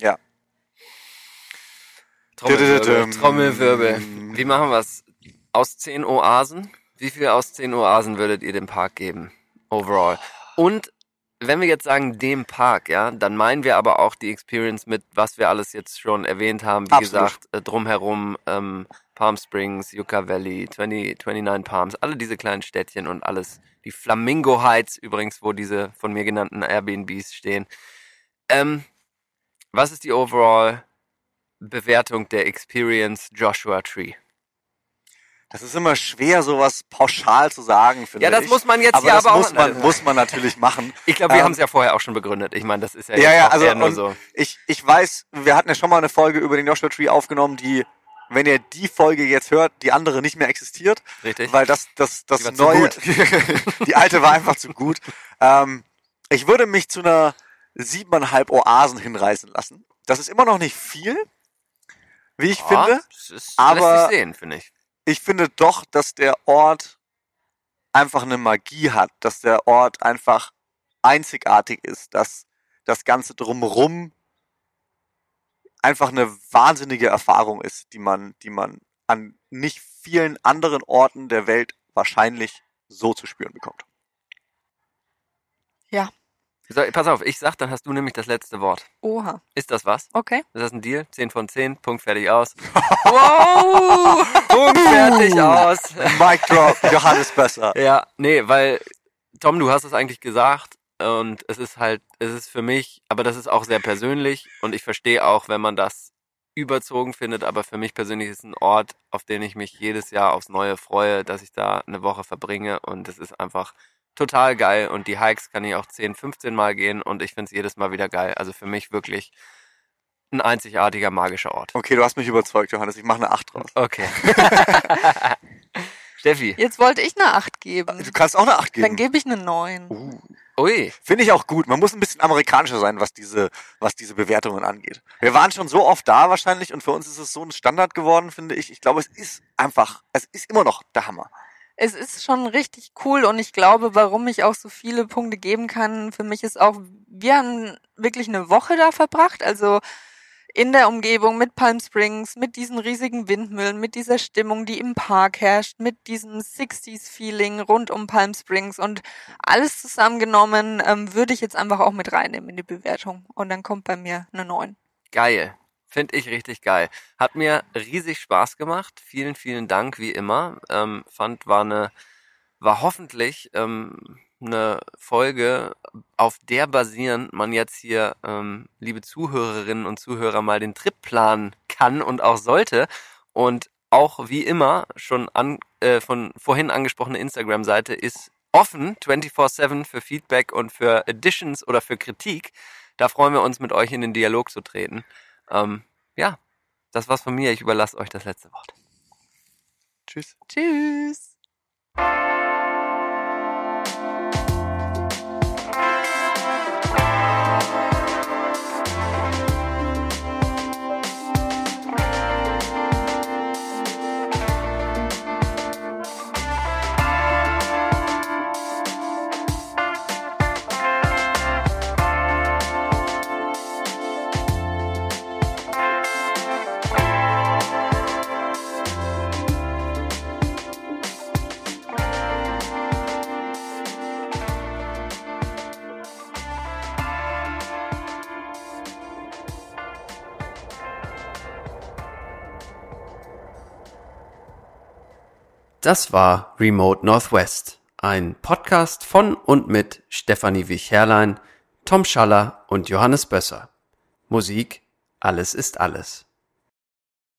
Trommelwirbel.
Dü-dü-dü-düm.
Trommelwirbel. Wie machen wir's? Aus zehn Oasen? Wie viel aus zehn Oasen würdet ihr dem Park geben? Overall. Und wenn wir jetzt sagen dem Park, ja, dann meinen wir aber auch die Experience mit, was wir alles jetzt schon erwähnt haben. Wie
Absolut.
gesagt, äh, drumherum, ähm, Palm Springs, Yucca Valley, 20, 29 Palms, alle diese kleinen Städtchen und alles. Die Flamingo Heights übrigens, wo diese von mir genannten Airbnbs stehen. Ähm, was ist die Overall Bewertung der Experience Joshua Tree?
Das ist immer schwer, sowas pauschal zu sagen, finde
Ja, das
ich.
muss man jetzt
aber
ja
das
aber
muss
auch.
man, muss man natürlich machen. <laughs>
ich glaube, wir
ähm,
haben es ja vorher auch schon begründet. Ich meine, das ist ja,
Ja, ja, also
nur so.
ich, ich weiß, wir hatten ja schon mal eine Folge über den Joshua Tree aufgenommen, die, wenn ihr die Folge jetzt hört, die andere nicht mehr existiert,
Richtig?
weil das, das, das
Die
neue, <laughs> die alte war einfach zu gut. Ähm, ich würde mich zu einer siebeneinhalb Oasen hinreißen lassen. Das ist immer noch nicht viel, wie ich
Ja,
finde.
das ist,
aber-
sehen, finde ich.
ich finde doch, dass der Ort einfach eine Magie hat, dass der Ort einfach einzigartig ist, dass das Ganze drumherum einfach eine wahnsinnige Erfahrung ist, die man, die man an nicht vielen anderen Orten der Welt wahrscheinlich so zu spüren bekommt.
So, pass auf, ich sag, dann hast du nämlich das letzte Wort.
Oha.
Ist das was?
Okay.
Ist das ein Deal? 10 von 10, Punkt fertig aus. <laughs>
Wow!
Punkt fertig aus.
Mic drop, Johannes besser.
Ja, nee, weil, Tom, du hast es eigentlich gesagt und es ist halt, es ist für mich, aber das ist auch sehr persönlich und ich verstehe auch, wenn man das überzogen findet, aber für mich persönlich ist es ein Ort, auf den ich mich jedes Jahr aufs Neue freue, dass ich da eine Woche verbringe und es ist einfach total geil und die Hikes kann ich auch 10, 15 Mal gehen und ich finde es jedes Mal wieder geil. Also für mich wirklich ein einzigartiger magischer Ort.
Okay, du hast mich überzeugt, Johannes. Ich mache eine 8 draus.
Okay. <laughs> Steffi.
Jetzt wollte ich eine 8 geben.
Du kannst auch eine 8
Dann
geben.
gebe ich eine 9.
Uh.
Ui.
Finde ich auch gut. Man muss ein bisschen amerikanischer sein, was diese, was diese Bewertungen angeht. Wir waren schon so oft da wahrscheinlich und für uns ist es so ein Standard geworden, finde ich. Ich glaube, es ist einfach, es ist immer noch der Hammer.
Es ist schon richtig cool und ich glaube, warum ich auch so viele Punkte geben kann, für mich ist auch, wir haben wirklich eine Woche da verbracht, also in der Umgebung mit Palm Springs, mit diesen riesigen Windmühlen, mit dieser Stimmung, die im Park herrscht, mit diesem 60s-Feeling rund um Palm Springs und alles zusammengenommen ähm, würde ich jetzt einfach auch mit reinnehmen in die Bewertung und dann kommt bei mir eine 9.
Geil. Finde ich richtig geil. Hat mir riesig Spaß gemacht. Vielen, vielen Dank, wie immer. Ähm, fand, war eine, war hoffentlich ähm, eine Folge, auf der basierend man jetzt hier, ähm, liebe Zuhörerinnen und Zuhörer, mal den Trip planen kann und auch sollte. Und auch wie immer schon an, äh, von vorhin angesprochene Instagram-Seite ist offen 24-7 für Feedback und für Additions oder für Kritik. Da freuen wir uns, mit euch in den Dialog zu treten. Ähm, ja, das war's von mir. Ich überlasse euch das letzte Wort.
Tschüss.
Tschüss.
Das war Remote Northwest, ein Podcast von und mit Stefanie Wich-Herrlein, Tom Schaller und Johannes Bösser. Musik Alles ist alles.